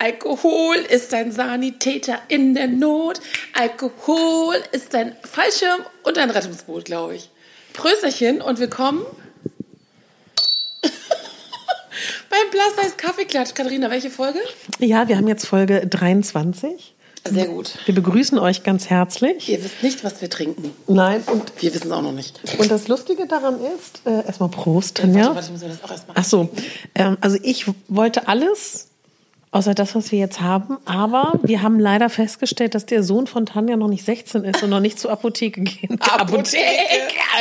Alkohol ist ein Sanitäter in der Not. Alkohol ist ein Fallschirm und ein Rettungsboot, glaube ich. Prösterchen und willkommen beim Plus Kaffeeklatsch. Katharina, welche Folge? Ja, wir haben jetzt Folge 23. Sehr gut. Wir begrüßen euch ganz herzlich. Ihr wisst nicht, was wir trinken. Nein, und, Wir wissen es auch noch nicht. und das Lustige daran ist, äh, erstmal Prost, Tanja. Warte, warte, ich muss mir das auch erstmal Ach so, ähm, also ich wollte alles, außer das, was wir jetzt haben, aber wir haben leider festgestellt, dass der Sohn von Tanja noch nicht 16 ist und noch nicht zur Apotheke gehen kann. Apotheke,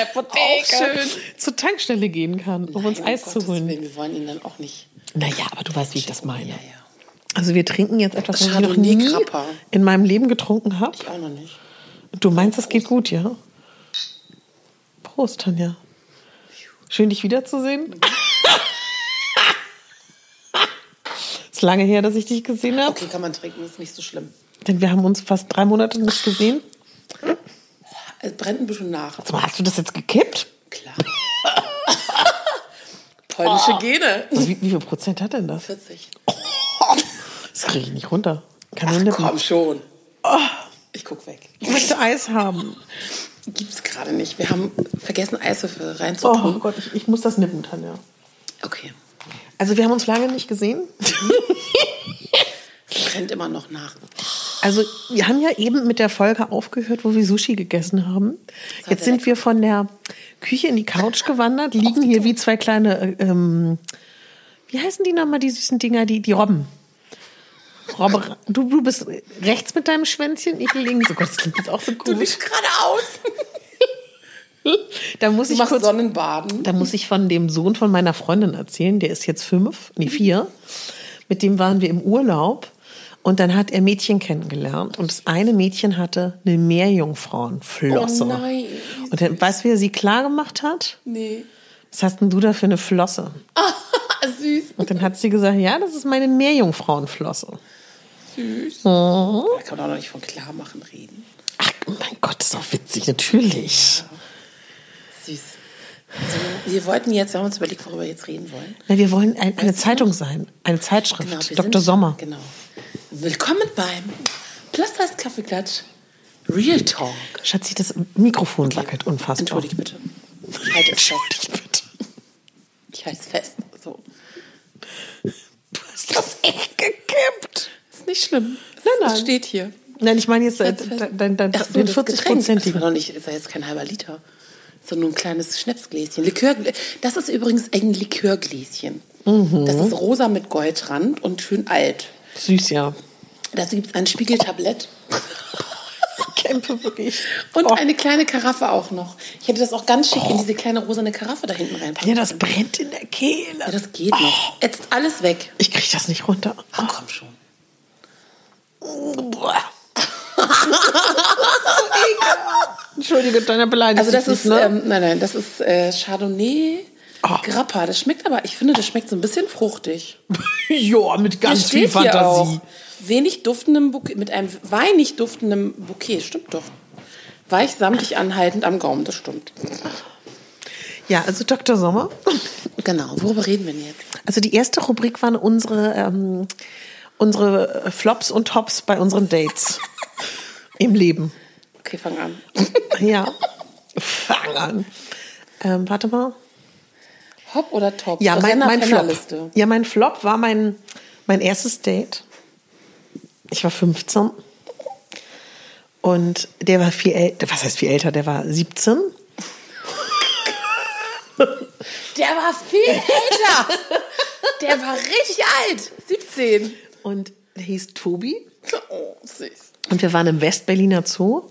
Apotheke. Auch schön. Zur Tankstelle gehen kann, um uns Nein, Eis um zu holen. Willen, wir wollen ihn dann auch nicht. Naja, aber du weißt, wie ich das meine. Ja, ja. Also wir trinken jetzt etwas, was ich noch nie Grappa. in meinem Leben getrunken habe. Ich auch noch nicht. Du meinst, es geht gut, ja? Prost, Tanja. Schön, dich wiederzusehen. ist lange her, dass ich dich gesehen habe. Okay, kann man trinken, ist nicht so schlimm. Denn wir haben uns fast drei Monate nicht gesehen. Es brennt ein bisschen nach. Mal, hast du das jetzt gekippt? Klar. Polnische Gene. Also wie, wie viel Prozent hat denn das? 40. Das kriege ich nicht runter. Kann Ach, komm schon. Ich guck weg. Ich möchte Eis haben. Gibt's gerade nicht. Wir haben vergessen, Eiswürfel Oh reinzutun. Gott, ich, ich muss das nippen, Tanja. Okay. Also wir haben uns lange nicht gesehen. Es brennt immer noch nach. Also wir haben ja eben mit der Folge aufgehört, wo wir Sushi gegessen haben. Jetzt sind wir von der Küche in die Couch gewandert, liegen hier wie zwei kleine, äh, ähm, wie heißen die nochmal, die süßen Dinger, die, die Robben. Robbe, du, du bist rechts mit deinem Schwänzchen, ich links. Oh Gott, das klingt jetzt auch so Du komisch. liegst geradeaus. Da muss Du ich kurz, Sonnenbaden. da muss ich von dem Sohn von meiner Freundin erzählen, der ist jetzt fünf, nee vier. Mit dem waren wir im Urlaub und dann hat er Mädchen kennengelernt und das eine Mädchen hatte eine Meerjungfrauenflosse. Oh nein. Und dann, weißt du, wie er sie klar gemacht hat? Nee. Was hast denn du da für eine Flosse? Ah, süß. Und dann hat sie gesagt, ja, das ist meine Meerjungfrauenflosse. Süß. Mhm. Da kann man doch nicht von Klarmachen reden. Ach, mein Gott, ist doch witzig, natürlich. Süß. Also, wir wollten jetzt, wir haben uns überlegt, worüber wir jetzt reden wollen. Na, wir wollen ein, eine du Zeitung sein, eine Zeitschrift, Genau, Dr. sind- Sommer. Genau. Willkommen beim Plus heißt Kaffeeklatsch Real Talk. Schatzi, das Mikrofon wackelt unfassbar. Entschuldige bitte. Ich halte es fest. Bitte. Ich halte es fest. So. Du hast das echt gekippt. Ist nicht schlimm. Nein, nein. Das steht hier. Nein, ich meine jetzt äh, dein, dein, Ach so, den das Getränk. Das 40-prozentigen. war doch nicht, ist ja jetzt kein halber Liter. Nur ein kleines Schnapsgläschen. Likör, das ist übrigens ein Likörgläschen. Mhm. Das ist rosa mit Goldrand und schön alt. Süß, ja. Dazu gibt es ein Spiegeltablett und Oh. eine kleine Karaffe auch noch. Ich hätte das auch ganz schick in diese kleine rosane Karaffe da hinten reinpacken Ja, das brennt in der Kehle. Ja, das geht noch. Jetzt alles weg. Ich krieg das nicht runter. Ach, komm schon. Entschuldige, deiner Beleidigung. Also das ist, ne? ähm, nein, nein, das ist äh, Chardonnay Oh. Grappa. Das schmeckt aber, ich finde, das schmeckt so ein bisschen fruchtig. ja, mit ganz viel Fantasie. Wenig duftendem Bouquet, mit einem weinig duftendem Bouquet. Stimmt doch. Weich, samtig, anhaltend am Gaumen. Das stimmt. Ja, also Dr. Sommer. Genau. Worüber reden wir denn jetzt? Also die erste Rubrik waren unsere, ähm, unsere Flops und Tops bei unseren Dates im Leben. Okay, fang an. Ja, fang an. Ähm, warte mal. Hop oder Top? Ja, mein, mein Flop. Ja, mein Flop war mein, mein erstes Date. Ich war 15. Und der war viel älter. Was heißt viel älter? Der war 17. Der war viel älter. Der war richtig alt. 17. Und der hieß Tobi. Oh, süß. Und wir waren im Westberliner Zoo.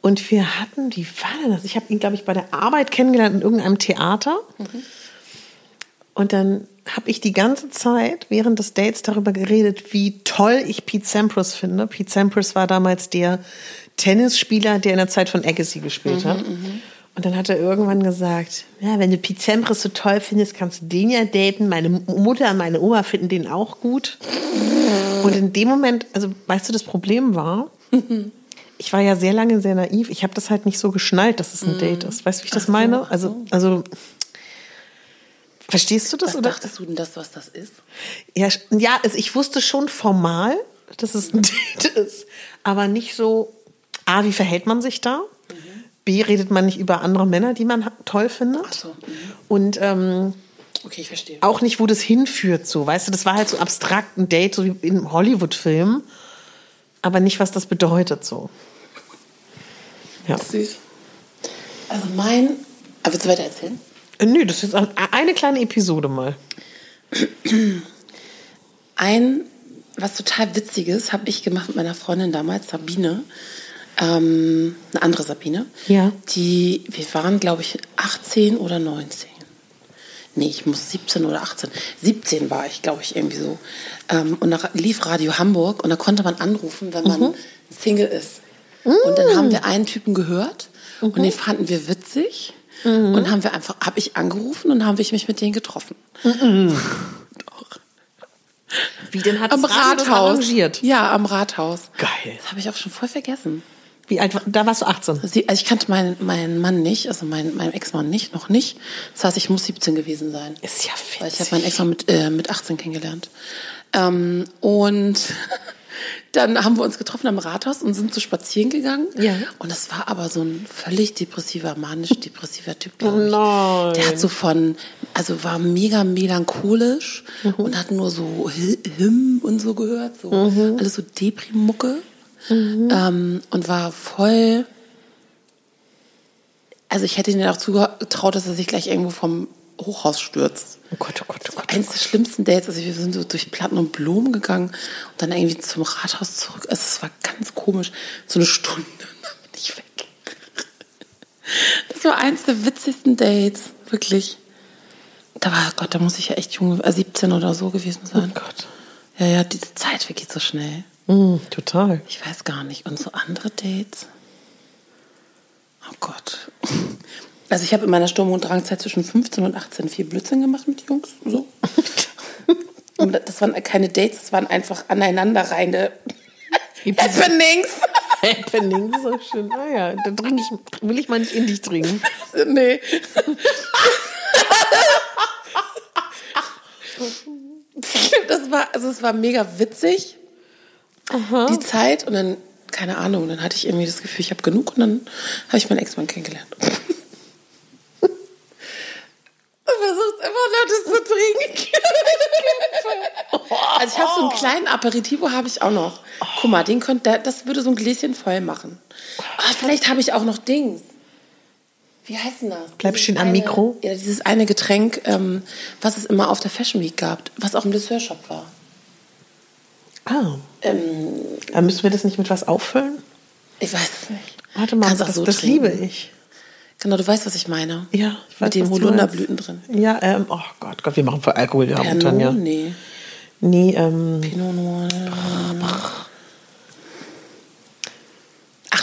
Und wir hatten, wie war denn das? Ich habe ihn, glaube ich, bei der Arbeit kennengelernt in irgendeinem Theater. Und dann habe ich die ganze Zeit während des Dates darüber geredet, wie toll ich Pete Sampras finde. Pete Sampras war damals der Tennisspieler, der in der Zeit von Agassi gespielt hat. Und dann hat er irgendwann gesagt, ja, wenn du Sampras so toll findest, kannst du den ja daten. Meine Mutter und meine Oma finden den auch gut. Und in dem Moment, also weißt du, das Problem war, ich war ja sehr lange sehr naiv. Ich habe das halt nicht so geschnallt, dass es ein Date ist. Weißt du, wie ich das meine? Also, also Verstehst du das? Was oder? dachtest du denn das, was das ist? Ja, ja also ich wusste schon formal, dass es ein Date ist, aber nicht so, A, wie verhält man sich da? B, redet man nicht über andere Männer, die man toll findet? Ach so, mhm. Und ähm, Okay, ich verstehe. auch nicht, wo das hinführt, so, weißt du, das war halt so abstrakt ein Date, so wie in Hollywood-Filmen, aber nicht, was das bedeutet, so. Ja. Süß. Also mein. Aber willst du weiter erzählen? Äh, Nö, das ist ein- eine kleine Episode mal. Ein, was total Witziges, habe ich gemacht mit meiner Freundin damals, Sabine. Ähm, eine andere Sabine. Ja. Die, wir waren, glaube ich, 18 oder 19. Nee, ich muss 17 oder 18. 17 war ich, glaube ich, irgendwie so. Ähm, und da lief Radio Hamburg und da konnte man anrufen, wenn man Single ist. Und dann haben wir einen Typen gehört und den fanden wir witzig. Und haben wir einfach, habe ich angerufen und haben wir mich mit denen getroffen. Doch. Wie denn hat Am das Rathaus. arrangiert? Ja, am Rathaus. Geil. Das habe ich auch schon voll vergessen. Wie alt da warst du 18? Sie, also ich kannte meinen, meinen Mann nicht, also meinen, meinen Ex-Mann nicht, noch nicht. Das heißt, ich muss 17 gewesen sein. Ist ja Weil ich witzig. habe meinen Ex-Mann mit, äh, mit 18 kennengelernt. Ähm, und dann haben wir uns getroffen am Rathaus und sind so spazieren gegangen. Ja. Und das war aber so ein völlig depressiver, manisch-depressiver Typ, glaube ich. nein. Der hat so von, also war mega melancholisch und hat nur so Hymn und so gehört, so alles so Deprimucke. Ähm, und war voll, also ich hätte ihm ja auch zugetraut, dass er sich gleich irgendwo vom Hochhaus stürzt. Oh Gott, oh Gott, oh Gott. Eins der schlimmsten Dates, also wir sind so durch Platten und Blumen gegangen und dann irgendwie zum Rathaus zurück. Also es war ganz komisch. So eine Stunde und dann bin ich weg. Das war eins der witzigsten Dates, wirklich. Da war, Gott, da muss ich ja echt jung, äh, 17 oder so gewesen sein. Oh Gott. Ja, ja, diese Zeit vergeht so schnell. Mm, total. Ich weiß gar nicht. Und so andere Dates? Oh Gott. Also ich habe in meiner Sturm- und Drangzeit zwischen 15 und 18 viel Blödsinn gemacht mit Jungs. So. Und das waren keine Dates, das waren einfach aneinanderreihende Happenings. Happening, so schön. Ah ja, da trinke ich, will ich mal nicht in dich trinken. nee. Das war, also es war mega witzig, die Zeit. Und dann, keine Ahnung, dann hatte ich irgendwie das Gefühl, ich habe genug und dann habe ich meinen Ex-Mann kennengelernt. Und versuchst immer noch das zu trinken. Also ich habe so einen kleinen Aperitivo habe ich auch noch. Guck mal, den könnte, das würde so ein Gläschen voll machen. Ah, vielleicht habe ich auch noch Dings. Wie heißt denn das? Bleib Dieses schön am eine- Mikro. Ja, dieses eine Getränk, ähm, was es immer auf der Fashion Week gab, was auch im Dessertshop war. Ah, Ähm, dann müssen wir das nicht mit was auffüllen? ich weiß es nicht. Warte mal, Kannst das, so das liebe ich. Genau, du weißt, was ich meine. Ja, ich weiß, Mit den Holunderblüten drin. Ja, ähm, oh Gott, Gott, wir machen voll Alkohol, ja, Pernod? Tanja. Nee. Nee, ähm, Pinot Noir. Ach,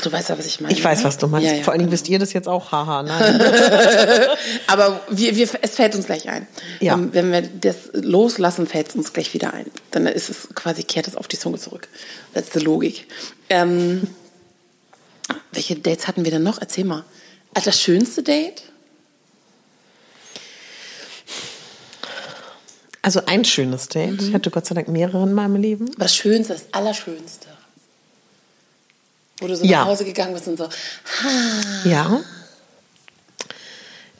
du weißt ja, was ich meine. ich weiß, ne? was du meinst. Ja, ja, Vor allen Dingen genau. wisst ihr das jetzt auch, haha, nein. Aber wir, wir, es fällt uns gleich ein. Ja. Ähm, Wenn wir das loslassen, fällt es uns gleich wieder ein. Dann ist es quasi, kehrt es auf die Zunge zurück. Das ist die Logik. Ähm, welche Dates hatten wir denn noch? Erzähl mal. Ah, Das schönste Date? Also ein schönes Date. Ich hatte Gott sei Dank mehrere in meinem Leben. Das Schönste, das Allerschönste. Wo du so Ja. nach Hause gegangen bist und so, ha, Ja.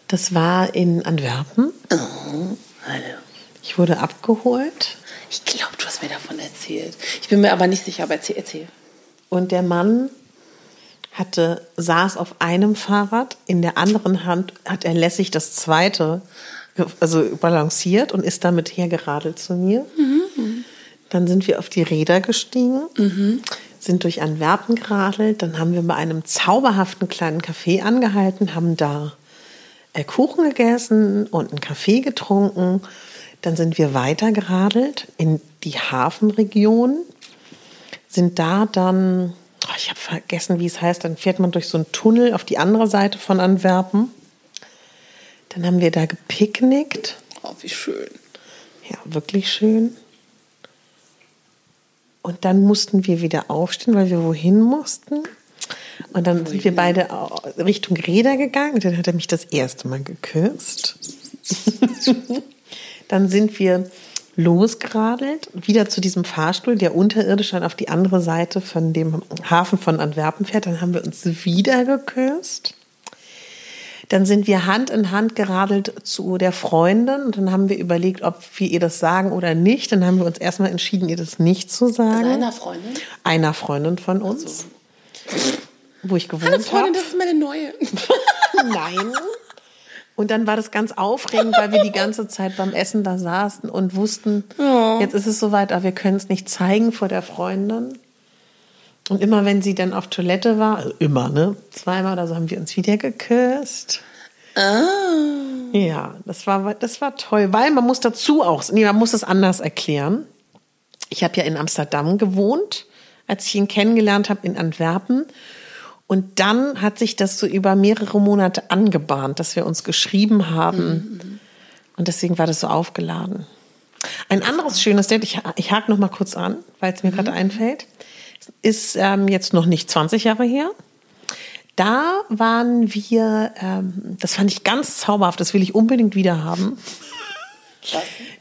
Das war in Antwerpen. hallo. Ich wurde abgeholt Ich glaube, du hast mir davon erzählt. Ich bin mir aber nicht sicher, aber erzähl, erzähl. und der Mann hatte, saß auf einem Fahrrad, in der anderen Hand hat er lässig das zweite also balanciert und ist damit hergeradelt zu mir. Dann sind wir auf die Räder gestiegen, sind durch Antwerpen geradelt, dann haben wir bei einem zauberhaften kleinen Café angehalten, haben da äh, Kuchen gegessen und einen Kaffee getrunken. Dann sind wir weiter geradelt in die Hafenregion, sind da dann, oh, ich habe vergessen, wie es heißt, dann fährt man durch so einen Tunnel auf die andere Seite von Antwerpen. Dann haben wir da gepicknickt. Oh, wie schön. Ja, wirklich schön. Und dann mussten wir wieder aufstehen, weil wir wohin mussten. Und dann sind wir beide Richtung Räder gegangen. Und dann hat er mich das erste Mal geküsst. Dann sind wir losgeradelt, wieder zu diesem Fahrstuhl, der unterirdisch dann auf die andere Seite von dem Hafen von Antwerpen fährt. Dann haben wir uns wieder geküsst. Dann sind wir Hand in Hand geradelt zu der Freundin und dann haben wir überlegt, ob wir ihr das sagen oder nicht. Dann haben wir uns erstmal entschieden, ihr das nicht zu sagen. Also einer Freundin? Einer Freundin von uns. So. Wo ich gewohnt habe. Freundin, hab. das ist meine neue. Nein. Und dann war das ganz aufregend, weil wir die ganze Zeit beim Essen da saßen und wussten, oh. jetzt ist es soweit, aber wir können es nicht zeigen vor der Freundin. Und immer wenn sie dann auf Toilette war, also immer, ne? Zweimal oder so haben wir uns wieder geküsst. Ah. Ja, das war, das war toll, weil man muss dazu auch, nee, man muss es anders erklären. Ich habe ja in Amsterdam gewohnt, als ich ihn kennengelernt habe, in Antwerpen. Und dann hat sich das so über mehrere Monate angebahnt, dass wir uns geschrieben haben. Mhm. Und deswegen war das so aufgeladen. Ein anderes schönes Date, ich, ich hake noch mal kurz an, weil es mir mhm. gerade einfällt, ist ähm, jetzt noch nicht 20 Jahre her. Da waren wir, ähm, das fand ich ganz zauberhaft, das will ich unbedingt wieder haben.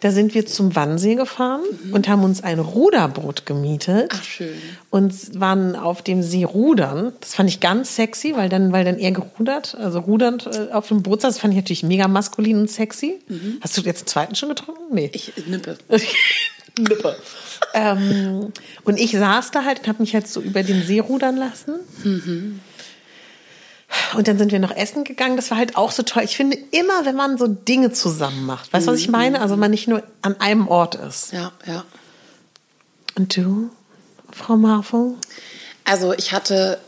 Da sind wir zum Wannsee gefahren mhm. und haben uns ein Ruderboot gemietet. Ach, schön. Und waren auf dem See rudern. Das fand ich ganz sexy, weil dann, weil dann er gerudert, also rudernd äh, auf dem Boot saß. Das fand ich natürlich mega maskulin und sexy. Mhm. Hast du jetzt einen zweiten schon getrunken? Nee. Ich nippe. nippe. Ähm, und ich saß da halt und habe mich halt so über den See rudern lassen. Mhm. Und dann sind wir noch essen gegangen. Das war halt auch so toll. Ich finde immer, wenn man so Dinge zusammen macht, weißt du, was ich meine? Also man nicht nur an einem Ort ist. Ja, ja. Und du, Frau Marfo? Also ich hatte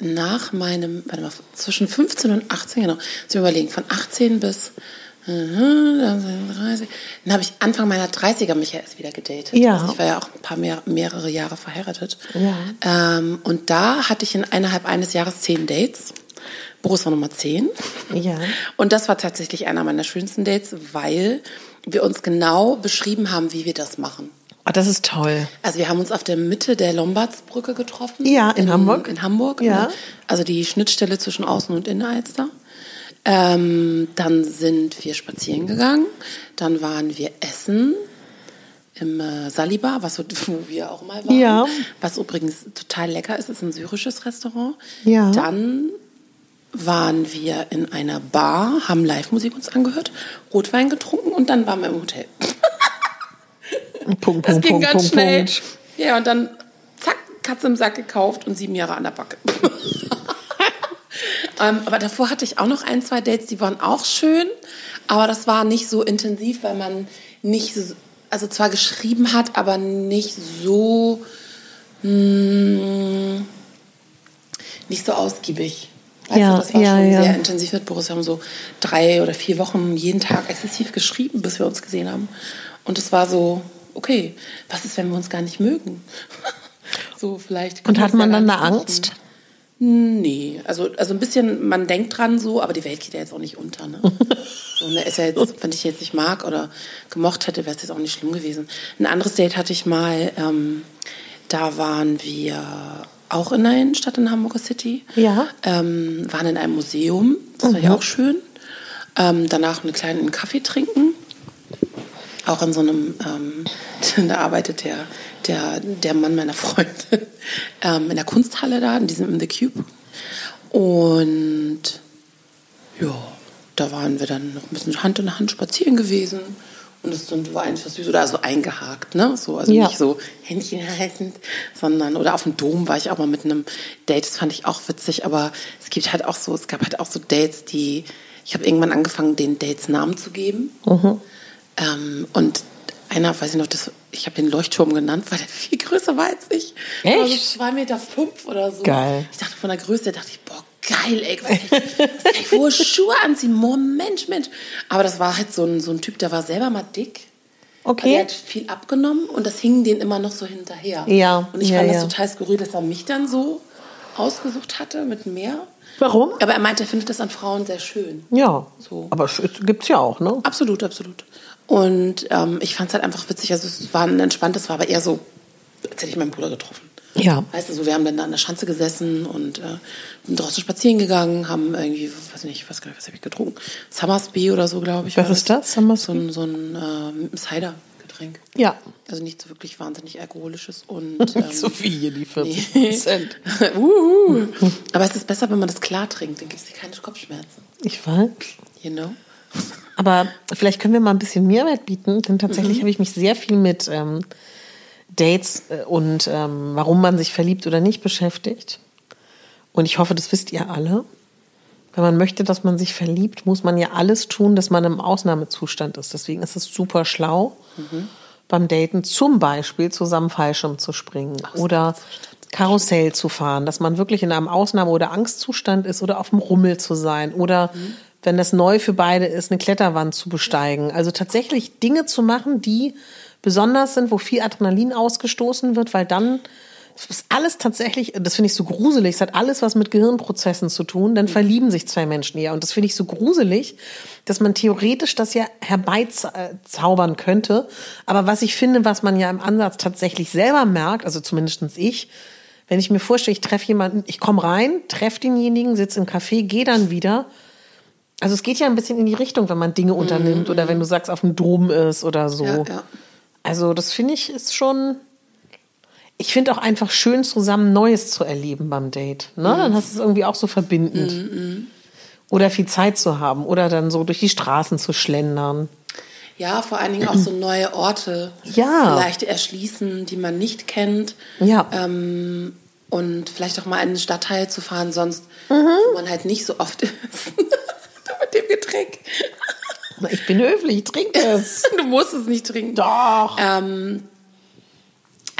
nach meinem, warte mal, zwischen 15 und 18, genau, zu überlegen, von 18 bis dann habe ich Anfang meiner 30er mich ja erst wieder gedatet. Ja. Also ich war ja auch ein paar mehr, mehrere Jahre verheiratet. Ja. Ähm, und da hatte ich in innerhalb eines Jahres zehn Dates. Boris war Nummer zehn. Ja. Und das war tatsächlich einer meiner schönsten Dates, weil wir uns genau beschrieben haben, wie wir das machen. Oh, das ist toll. Also wir haben uns auf der Mitte der Lombardsbrücke getroffen. Ja, in, in Hamburg. In Hamburg. Ja. Also die Schnittstelle zwischen Außen- und Innenalster. Ähm, dann sind wir spazieren gegangen. Dann waren wir essen im äh, Saliba, was, wo wir auch mal waren. Ja. Was übrigens total lecker ist, ist ein syrisches Restaurant. Ja. Dann waren wir in einer Bar, haben Live-Musik uns angehört, Rotwein getrunken und dann waren wir im Hotel. Punkt, das Punkt, ging Punkt, ganz Punkt, schnell. Punkt. Ja, und dann zack, Katze im Sack gekauft und sieben Jahre an der Backe. Ähm, aber davor hatte ich auch noch ein, zwei Dates, die waren auch schön, aber das war nicht so intensiv, weil man nicht, also zwar geschrieben hat, aber nicht so, mh, hm, nicht so ausgiebig. Also ja, das war ja, schon ja. sehr intensiv mit Boris. Wir haben so drei oder vier Wochen jeden Tag exzessiv geschrieben, bis wir uns gesehen haben. Und es war so, okay, was ist, wenn wir uns gar nicht mögen? so vielleicht. Und hat man dann eine Angst? Nee, also, also ein bisschen, man denkt dran so, aber die Welt geht ja jetzt auch nicht unter. Ne? so, ne, ist ja jetzt, wenn ich jetzt nicht mag oder gemocht hätte, wäre es jetzt auch nicht schlimm gewesen. Ein anderes Date hatte ich mal, ähm, da waren wir auch in der Innenstadt in Hamburger City. Ja. Ähm, waren in einem Museum, das war mhm. ja auch schön. Ähm, danach einen kleinen Kaffee trinken. Auch in so einem, ähm, da arbeitet der der, der Mann meiner Freundin ähm, in der Kunsthalle da, in diesem in The Cube. Und ja, da waren wir dann noch ein bisschen Hand in Hand spazieren gewesen. Und es war einfach süß oder so eingehakt, ne? So, also ja. nicht so Händchen haltend, sondern, oder auf dem Dom war ich auch mal mit einem Date, das fand ich auch witzig, aber es gibt halt auch so, es gab halt auch so Dates, die, ich habe irgendwann angefangen, den Dates Namen zu geben. Mhm. Ähm, und einer, weiß ich noch, das, ich habe den Leuchtturm genannt, weil der viel größer war als ich. Echt? Also zwei Meter fünf oder so. Geil. Ich dachte von der Größe, dachte ich, boah, geil, ey, was ich, was ich hohe Schuhe anziehen? Boah, Mensch, Mensch. Aber das war halt so ein, so ein Typ, der war selber mal dick. Okay. Also er hat viel abgenommen und das hing den immer noch so hinterher. Ja. Und ich ja, fand ja. das total skurril, dass er mich dann so ausgesucht hatte mit mehr. Warum? Aber er meinte, er findet das an Frauen sehr schön. Ja. So. Aber es gibt's ja auch, ne? Absolut, absolut. Und ähm, ich fand es halt einfach witzig. Also es war ein entspanntes, war aber eher so, als hätte ich meinen Bruder getroffen. Ja. Weißt du, so, wir haben dann da an der Schanze gesessen und äh, draußen spazieren gegangen, haben irgendwie, weiß nicht, was, was habe ich getrunken? Summersby oder so, glaube ich. Was ist das, Summersby? So ein, so ein äh, Cider-Getränk. Ja. Also nicht so wirklich wahnsinnig alkoholisches und. Ähm, so wie hier die 40 nee. Prozent. Uhu. Aber es ist besser, wenn man das klar trinkt, dann gibt es keine Kopfschmerzen. Ich weiß. You know? Aber vielleicht können wir mal ein bisschen Mehrwert bieten, denn tatsächlich habe ich mich sehr viel mit ähm, Dates äh, und ähm, warum man sich verliebt oder nicht beschäftigt. Und ich hoffe, das wisst ihr alle. Wenn man möchte, dass man sich verliebt, muss man ja alles tun, dass man im Ausnahmezustand ist. Deswegen ist es super schlau, beim Daten zum Beispiel zusammen Fallschirm zu springen oder Karussell zu fahren, dass man wirklich in einem Ausnahme- oder Angstzustand ist oder auf dem Rummel zu sein oder wenn das neu für beide ist, eine Kletterwand zu besteigen. Also tatsächlich Dinge zu machen, die besonders sind, wo viel Adrenalin ausgestoßen wird, weil dann ist alles tatsächlich, das finde ich so gruselig, es hat alles was mit Gehirnprozessen zu tun, dann verlieben sich zwei Menschen eher. Und das finde ich so gruselig, dass man theoretisch das ja herbeizaubern könnte. Aber was ich finde, was man ja im Ansatz tatsächlich selber merkt, also zumindestens ich, wenn ich mir vorstelle, ich treffe jemanden, ich komme rein, treffe denjenigen, sitze im Café, gehe dann wieder. Also es geht ja ein bisschen in die Richtung, wenn man Dinge unternimmt oder wenn du sagst, auf dem Dom ist oder so. Ja, ja. Also das finde ich ist schon. Ich finde auch einfach schön, zusammen Neues zu erleben beim Date. Ne? Dann hast du es irgendwie auch so verbindend. Oder viel Zeit zu haben. Oder dann so durch die Straßen zu schlendern. Ja, vor allen Dingen auch so neue Orte Ja. vielleicht erschließen, die man nicht kennt. Ja. Ähm, und vielleicht auch mal in einen Stadtteil zu fahren, sonst, Mhm. wo man halt nicht so oft ist. Mit dem Getränk. Ich bin höflich, ich trinke es. Du musst es nicht trinken. Doch. Ähm,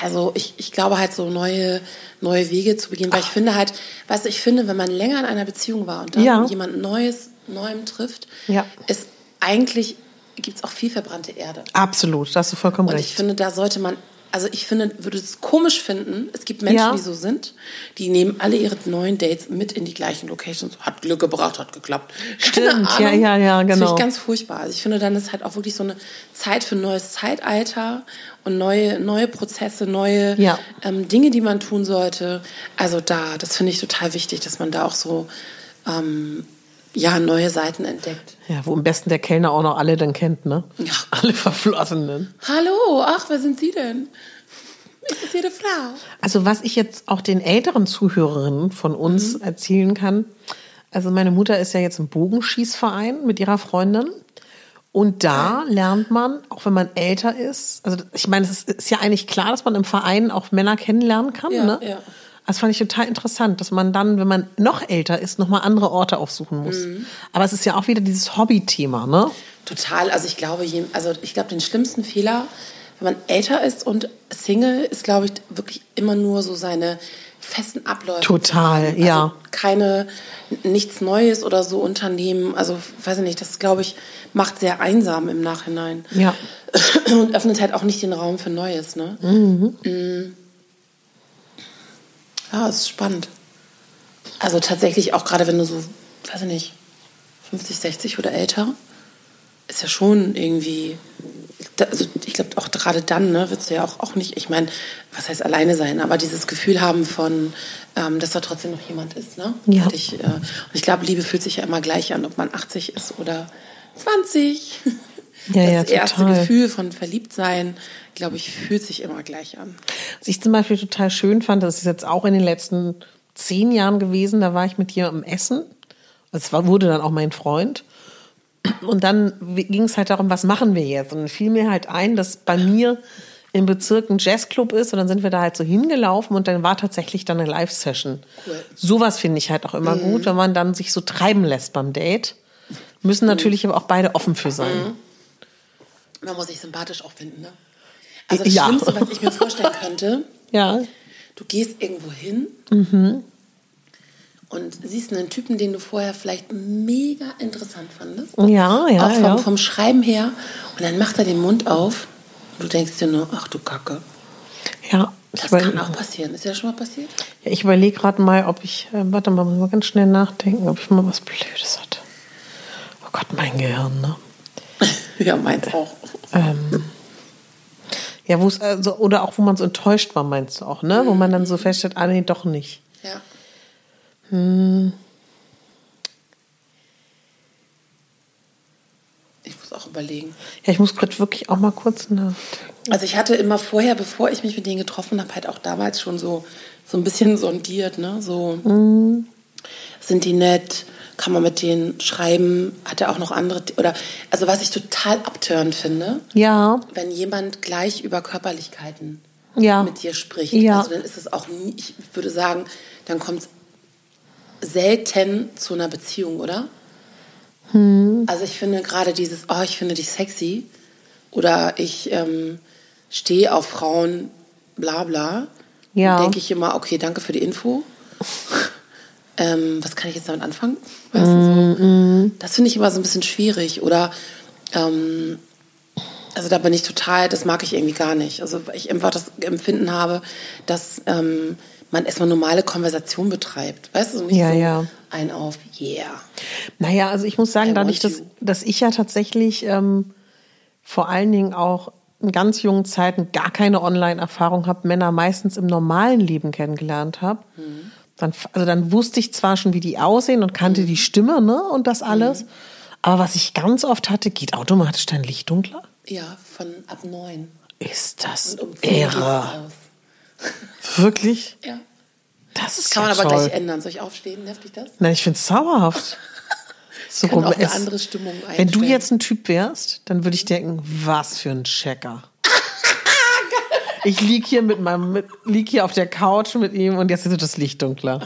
also ich, ich glaube halt so neue, neue Wege zu begehen, weil ich finde halt, weißt du, ich finde, wenn man länger in einer Beziehung war und dann Ja. jemand Neues, Neuem trifft, Ja. ist eigentlich, gibt es auch viel verbrannte Erde. Absolut, da hast du vollkommen Und ich recht. finde, da sollte man, also ich finde, würde es komisch finden, es gibt Menschen, Ja. die so sind, die nehmen alle ihre neuen Dates mit in die gleichen Locations. Hat Glück gebracht, hat geklappt. Stimmt, ja, ja, ja, Das finde genau. ich ganz furchtbar. Also ich finde, dann ist halt auch wirklich so eine Zeit für ein neues Zeitalter und neue, neue Prozesse, neue Ja. ähm, Dinge, die man tun sollte. Also da, das finde ich total wichtig, dass man da auch so, ähm, ja, neue Seiten entdeckt. Ja, wo am besten der Kellner auch noch alle dann kennt, ne? Ja. Alle Verflossenen. Hallo, ach, wer sind Sie denn? Ist das Ihre Frau? Also was ich jetzt auch den älteren Zuhörerinnen von uns erzählen kann, also meine Mutter ist ja jetzt im Bogenschießverein mit ihrer Freundin und da lernt man, auch wenn man älter ist, also ich meine, es ist, ist ja eigentlich klar, dass man im Verein auch Männer kennenlernen kann, Ja, ne? ja. Das fand ich total interessant, dass man dann, wenn man noch älter ist, nochmal andere Orte aufsuchen muss. Aber es ist ja auch wieder dieses Hobby-Thema, ne? Total. Also ich glaube, also ich glaube, den schlimmsten Fehler, wenn man älter ist und Single, ist, glaube ich, wirklich immer nur so seine festen Abläufe. Total, Also ja. Keine, nichts Neues oder so unternehmen. Also, weiß ich nicht, das, glaube ich, macht sehr einsam im Nachhinein. Ja. Und öffnet halt auch nicht den Raum für Neues, ne? Mhm. Ja, es ist spannend. Also tatsächlich auch gerade wenn du so, weiß ich nicht, 50, 60 oder älter, ist ja schon irgendwie, also ich glaube auch gerade dann, ne, würdest du ja auch, auch nicht, ich meine, was heißt alleine sein, aber dieses Gefühl haben von, ähm, dass da trotzdem noch jemand ist, ne? Ja. Und ich, äh, und ich glaube, Liebe fühlt sich ja immer gleich an, ob man 80 ist oder 20. Ja, das ja, erste. Gefühl von Verliebtsein, glaube ich, fühlt sich immer gleich an. Was ich zum Beispiel total schön fand, das ist jetzt auch in den letzten zehn Jahren gewesen, da war ich mit jemandem essen. Es war, wurde dann auch mein Freund. Und dann ging es halt darum, was machen wir jetzt? Und dann fiel mir halt ein, dass bei mir im Bezirk ein Jazzclub ist und dann sind wir da halt so hingelaufen und dann war tatsächlich dann eine Live-Session. Cool. Sowas finde ich halt auch immer gut, wenn man dann sich so treiben lässt beim Date. Müssen natürlich aber auch beide offen für sein. Man muss sich sympathisch auch finden, ne? Also das Ja. Schlimmste, was ich mir vorstellen könnte, Ja. du gehst irgendwo hin und siehst einen Typen, den du vorher vielleicht mega interessant fandest. Ja, ja, auch vom, ja. vom Schreiben her. Und dann macht er den Mund auf und du denkst dir nur, ach du Kacke. Ja. Das kann auch passieren. Ist ja schon mal passiert? Ja, ich überlege gerade mal, ob ich, äh, warte mal, muss mal ganz schnell nachdenken, ob ich mal was Blödes hatte. Oh Gott, mein Gehirn, ne? ja, meins auch. Ähm, Ja, wo es, also, oder auch wo man so enttäuscht war, meinst du auch, ne? Wo man dann so feststellt, ah nee, doch nicht. Ja. Ich muss auch überlegen. Ja, ich muss gerade wirklich auch mal kurz nach. Also ich hatte immer vorher, bevor ich mich mit denen getroffen habe, halt auch damals schon so, so ein bisschen sondiert, ne? So sind die nett, kann man mit denen schreiben, hat er auch noch andere oder also was ich total abtörend finde, Ja, wenn jemand gleich über Körperlichkeiten Ja. mit dir spricht. Ja. Also dann ist es auch nie, ich würde sagen, dann kommt es selten zu einer Beziehung, oder? Hm. Also ich finde gerade dieses, oh, ich finde dich sexy oder ich ähm, stehe auf Frauen, bla bla. Ja. Denke ich immer, okay, danke für die Info. Ähm, was kann ich jetzt damit anfangen? Weißt du, Mm, so. Das finde ich immer so ein bisschen schwierig. Oder ähm, also da bin ich total, das mag ich irgendwie gar nicht. Also weil ich einfach das Empfinden habe, dass ähm, man erstmal normale Konversation betreibt. Weißt du, nicht Ja, so ja. ein auf, yeah. Naja, also ich muss sagen, I dadurch, dass, dass ich ja tatsächlich ähm, vor allen Dingen auch in ganz jungen Zeiten gar keine Online-Erfahrung habe, Männer meistens im normalen Leben kennengelernt habe. Mhm. Dann, also dann wusste ich zwar schon, wie die aussehen und kannte Mhm. die Stimme ne, und das alles. Aber was ich ganz oft hatte, geht automatisch dein Licht dunkler? Ja, von ab neun. Ist das Und um irre. Wirklich? Ja. Das ist Kann man ja aber toll. gleich ändern. Soll ich aufstehen? Nervt dich das? Nein, ich finde es zauberhaft. So Kann rum- auch eine andere Stimmung Wenn du einstellen. jetzt ein Typ wärst, dann würde ich denken, was für ein Checker. Ich lieg hier mit meinem, mit, lieg hier auf der Couch mit ihm und jetzt ist das Licht dunkler.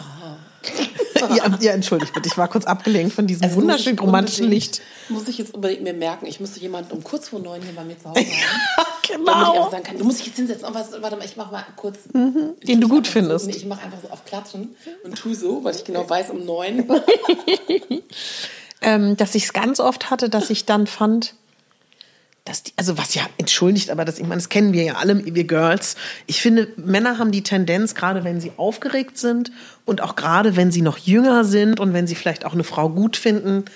ja, ja, entschuldigt bitte, ich war kurz abgelenkt von diesem Also muss wunderschön ich romantischen Licht. Muss ich jetzt unbedingt mir merken. Ich müsste jemanden um kurz vor neun hier bei mir zu Hause haben. Damit ich genau. einfach sagen kann, du musst dich jetzt hinsetzen. Oh, was, warte mal, ich mache mal kurz. Mhm. den du gut findest. So, nee, ich mache einfach so auf Klatschen und tu so, weil ich genau weiß, um neun. ähm, dass ich es ganz oft hatte, dass ich dann fand, dass die, also was ja entschuldigt, aber das, ich meine, das kennen wir ja alle, wir Girls. Ich finde, Männer haben die Tendenz, gerade wenn sie aufgeregt sind und auch gerade wenn sie noch jünger sind und wenn sie vielleicht auch eine Frau gut finden,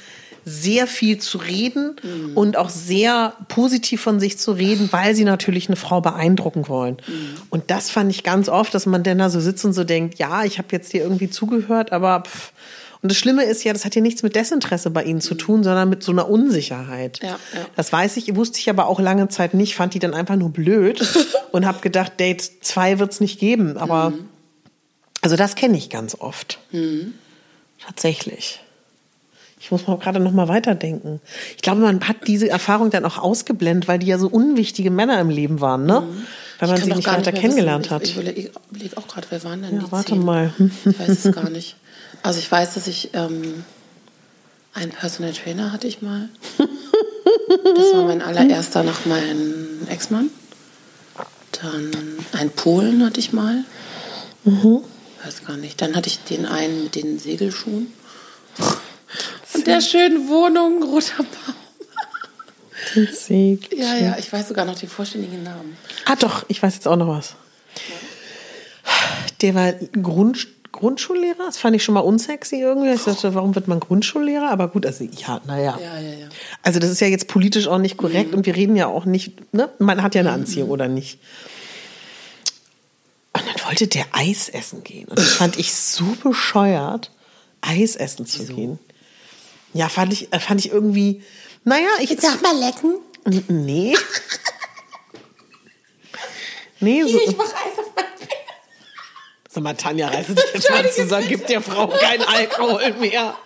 sehr viel zu reden und auch sehr positiv von sich zu reden, weil sie natürlich eine Frau beeindrucken wollen. Und das fand ich ganz oft, dass man dann da so sitzt und so denkt, ja, ich habe jetzt hier irgendwie zugehört, aber pff. Und das Schlimme ist ja, das hat ja nichts mit Desinteresse bei ihnen zu tun, sondern mit so einer Unsicherheit. Ja, ja. Das weiß ich, wusste ich aber auch lange Zeit nicht, fand die dann einfach nur blöd und habe gedacht, Date 2 wird's nicht geben. Aber also das kenne ich ganz oft. Tatsächlich. Ich muss mal gerade noch mal weiterdenken. Ich glaube, man hat diese Erfahrung dann auch ausgeblendet, weil die ja so unwichtige Männer im Leben waren, ne? Weil man sie nicht weiter kennengelernt wissen. hat. Ich, ich überlege überleg auch gerade, wer waren denn Ja, die warte zehn? mal. Ich weiß es gar nicht. Also ich weiß, dass ich ähm, einen Personal Trainer hatte ich mal. Das war mein allererster nach meinem Ex-Mann. Dann einen Polen hatte ich mal. Mhm. Weiß gar nicht. Dann hatte ich den einen mit den Segelschuhen. Und der schönen Wohnung, roter Baum. Sieg. Ja, ja, ich weiß sogar noch den vollständigen Namen. Ah, doch, ich weiß jetzt auch noch was. Der war Grund, Grundschullehrer, das fand ich schon mal unsexy irgendwie. Ich dachte, warum wird man Grundschullehrer? Aber gut, also ja, naja. Ja, ja, ja. Also das ist ja jetzt politisch auch nicht korrekt und wir reden ja auch nicht, ne? Man hat ja eine Anziehung oder nicht. Und dann wollte der Eis essen gehen. Und das fand ich so bescheuert, Eis essen zu gehen. Ja, fand ich, äh, fand ich irgendwie, naja, ich. Sag mal lecken. Nee. Nee, so. Ich mach Eis auf mein Penis. Sag mal, Tanja, reiß dich jetzt mal zusammen, gib der Frau keinen Alkohol mehr.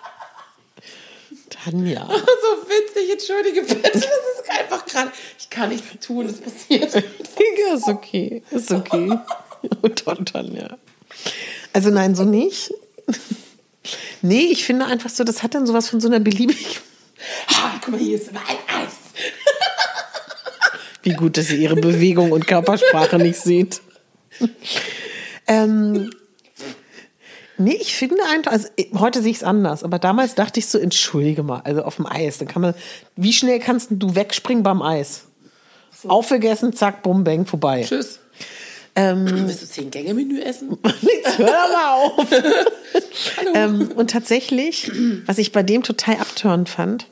Tanja. So witzig, entschuldige bitte. Das ist einfach gerade. Ich kann nichts tun, es passiert. Digga, ist okay. Ist okay. Oh, Tanja. Also nein, so nicht. Nee, ich finde einfach so, das hat dann sowas von so einer beliebig. Ah, guck mal, hier ist mein Eis. Wie gut, dass ihr ihre Bewegung und Körpersprache nicht seht. Ähm, nee, ich finde einfach, also äh, heute sehe ich es anders, aber damals dachte ich so, entschuldige mal, also auf dem Eis, dann kann man, wie schnell kannst du wegspringen beim Eis? Aufgegessen, zack, bumm, bang, vorbei. Tschüss. Ähm, Willst du zehn Gänge Menü essen? Jetzt hör mal auf. ähm, und tatsächlich, was ich bei dem total abtörend fand,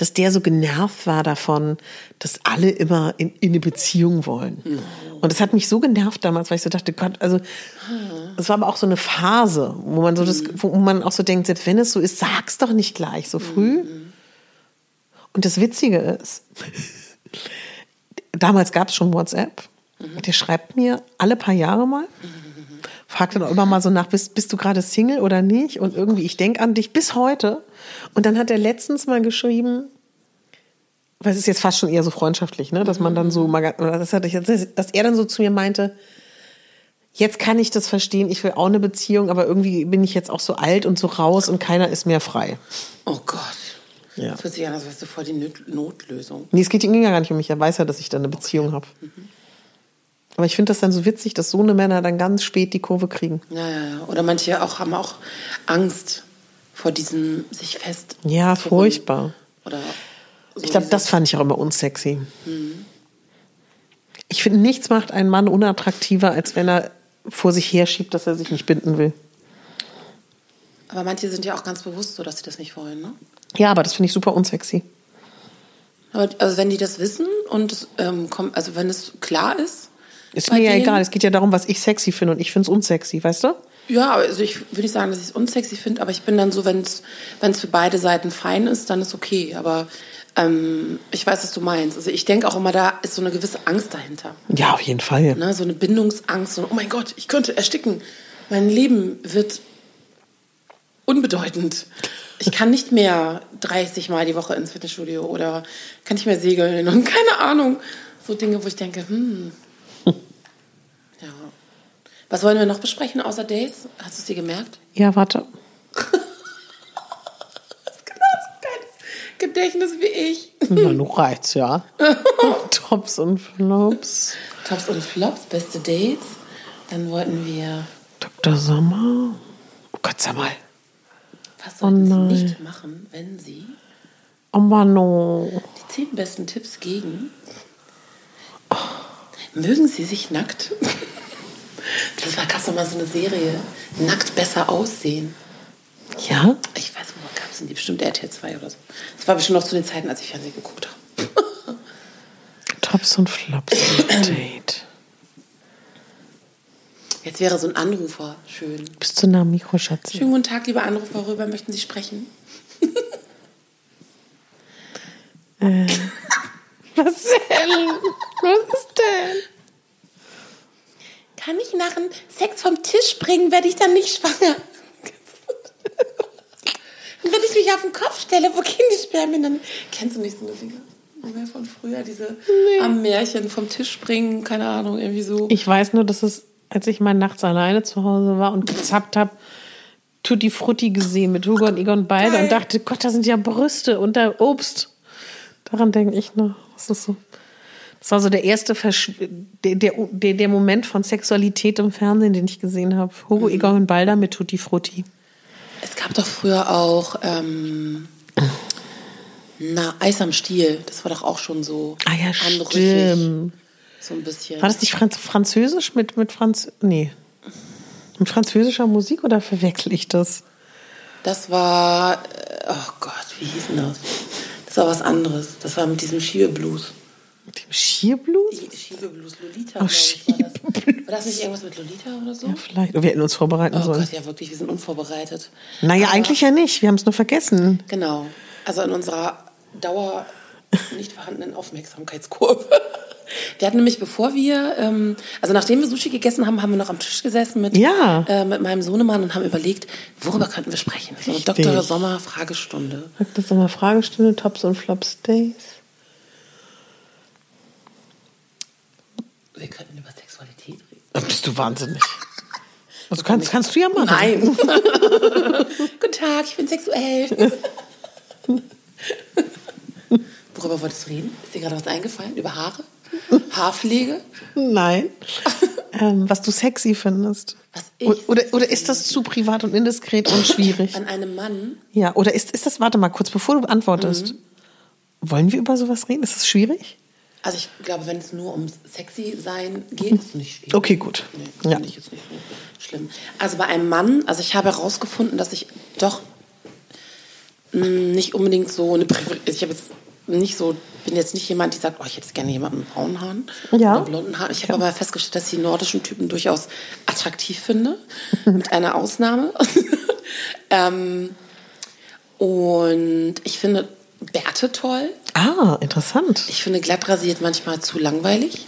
dass der so genervt war davon, dass alle immer in, in eine Beziehung wollen. Und das hat mich so genervt damals, weil ich so dachte, Gott, also es war aber auch so eine Phase, wo man so das, wo man auch so denkt, selbst wenn es so ist, sag's doch nicht gleich so früh. Und das Witzige ist, damals gab es schon WhatsApp. Der schreibt mir alle paar Jahre mal, fragt dann auch immer mal so nach, bist, bist du gerade Single oder nicht? Und irgendwie, ich denke an dich bis heute. Und dann hat er letztens mal geschrieben, weil es ist jetzt fast schon eher so freundschaftlich, ne? dass man dann so mal, oder das hatte ich, jetzt- dass er dann so zu mir meinte, jetzt kann ich das verstehen, ich will auch eine Beziehung, aber irgendwie bin ich jetzt auch so alt und so raus und keiner ist mehr frei. Oh Gott. Ja. Das hört sich an, als wärst du voll die Not Notlösung. Nee, es geht ihm ja gar nicht um mich, er weiß ja, dass ich da eine Beziehung habe. Aber ich finde das dann so witzig, dass so eine Männer dann ganz spät die Kurve kriegen. Ja, ja, ja. Oder manche auch haben auch Angst vor diesem sich fest. Ja, furchtbar. Oder so Ich glaube, das fand ich auch immer unsexy. Ich finde, nichts macht einen Mann unattraktiver, als wenn er vor sich herschiebt, dass er sich nicht binden will. Aber manche sind ja auch ganz bewusst so, dass sie das nicht wollen, ne? Ja, aber das finde ich super unsexy. Aber, also wenn die das wissen und ähm, kommt, also wenn es klar ist. Ist mir ja egal. Es geht ja darum, was ich sexy finde und ich finde es unsexy, weißt du? Ja, also ich will nicht sagen, dass ich es unsexy finde, aber ich bin dann so, wenn es für beide Seiten fein ist, dann ist okay. Aber ähm, ich weiß, was du meinst. Also ich denke auch immer, da ist so eine gewisse Angst dahinter. Ja, auf jeden Fall. Ne? So eine Bindungsangst, so, oh mein Gott, ich könnte ersticken. Mein Leben wird unbedeutend. Ich kann nicht mehr 30 Mal die Woche ins Fitnessstudio oder kann nicht mehr segeln und keine Ahnung. So Dinge, wo ich denke, hm. Ja. Was wollen wir noch besprechen außer Dates? Hast du es dir gemerkt? Ja, warte. Das ist genauso geiles Gedächtnis wie ich. Na, du reizt, ja. Tops und Flops. Tops und Flops, beste Dates. Dann wollten wir, Dr. Sommer. Oh Gott, sag mal. was sollten nein. Sie nicht machen, wenn Sie Oh Mann, oh. die zehn besten Tipps gegen. Mögen Sie sich nackt? Das war gab doch mal so eine Serie. Nackt besser aussehen. Ja? Ich weiß, wo gab es denn die? Bestimmt RTL 2 oder so. Das war bestimmt noch zu den Zeiten, als ich Fernsehen geguckt habe. Tops und Flops. Date. Jetzt wäre so ein Anrufer schön. Bist du nah am Mikro, Schatzi? Schönen guten Tag, lieber Anrufer. Worüber möchten Sie sprechen? Was denn? Was ist denn? Kann ich nach dem Sex vom Tisch springen, werde ich dann nicht schwanger? Und wenn ich mich auf den Kopf stelle, wo gehen die Spermien dann? Kennst du nicht so eine Dinge? Von früher, diese am Märchen vom Tisch springen, keine Ahnung, irgendwie so. Ich weiß nur, dass es, als ich mal nachts alleine zu Hause war und gezappt habe, Tutti Frutti gesehen mit Hugo und Egon beide Geil. und dachte, Gott, da sind ja Brüste und da Obst. Daran denke ich noch. Das ist so. Das war so der erste Versch der, der, der, Moment von Sexualität im Fernsehen, den ich gesehen habe. Hugo Mhm. Egon Balder mit Tutti Frutti. Es gab doch früher auch ähm, na, Eis am Stiel. Das war doch auch schon so Ah ja, anrüchig. stimmt. So ein bisschen. War das nicht Franz Französisch mit, mit Franz... Nee. Mit französischer Musik oder verwechsel ich das? Das war, äh, oh Gott, wie hieß denn das? Das war was anderes. Das war mit diesem Schiebeblues. Mit dem Schierblues? Schiebeblues, Lolita, Oh. Schiebeblues. War das nicht irgendwas mit Lolita oder so? Ja, vielleicht. Wir hätten uns vorbereiten Oh sollen. Gott, ja wirklich, wir sind unvorbereitet. Naja, Aber- eigentlich ja nicht. Wir haben es nur vergessen. Genau. Also in unserer Dauer nicht vorhandenen Aufmerksamkeitskurve. Wir hatten nämlich, bevor wir, ähm, also nachdem wir Sushi gegessen haben, haben wir noch am Tisch gesessen mit, Ja. äh, mit meinem Sohnemann und haben überlegt, worüber könnten wir sprechen. So. Dr. Sommer Fragestunde. Ist nochmal Fragestunde, Tops und Flops Days. Wir könnten über Sexualität reden. Bist du wahnsinnig. Also kannst, kannst du ja machen. Nein. Guten Tag, ich bin sexuell. Worüber wolltest du reden? Ist dir gerade was eingefallen? Über Haare? Haarpflege? Nein. ähm, was du sexy findest. Was oder, oder ist das zu privat und indiskret und schwierig? An einem Mann? Ja, oder ist, ist das, warte mal kurz, bevor du antwortest. Mhm. Wollen wir über sowas reden? Ist das schwierig? Also ich glaube, wenn es nur um sexy sein geht, ist es nicht schwierig. Okay, gut. Nee, Ja. ich jetzt nicht so schlimm. Also bei einem Mann, also ich habe herausgefunden, dass ich doch mh, nicht unbedingt so eine Präferenz. Ich habe jetzt nicht so, bin jetzt nicht jemand, die sagt, oh, ich hätte gerne jemanden mit braunen Haaren Ja. oder blonden Haaren. Ich habe aber festgestellt, dass ich die nordischen Typen durchaus attraktiv finde, mit einer Ausnahme. ähm, und ich finde Bärte toll. Ah, interessant. Ich finde glatt rasiert manchmal zu langweilig.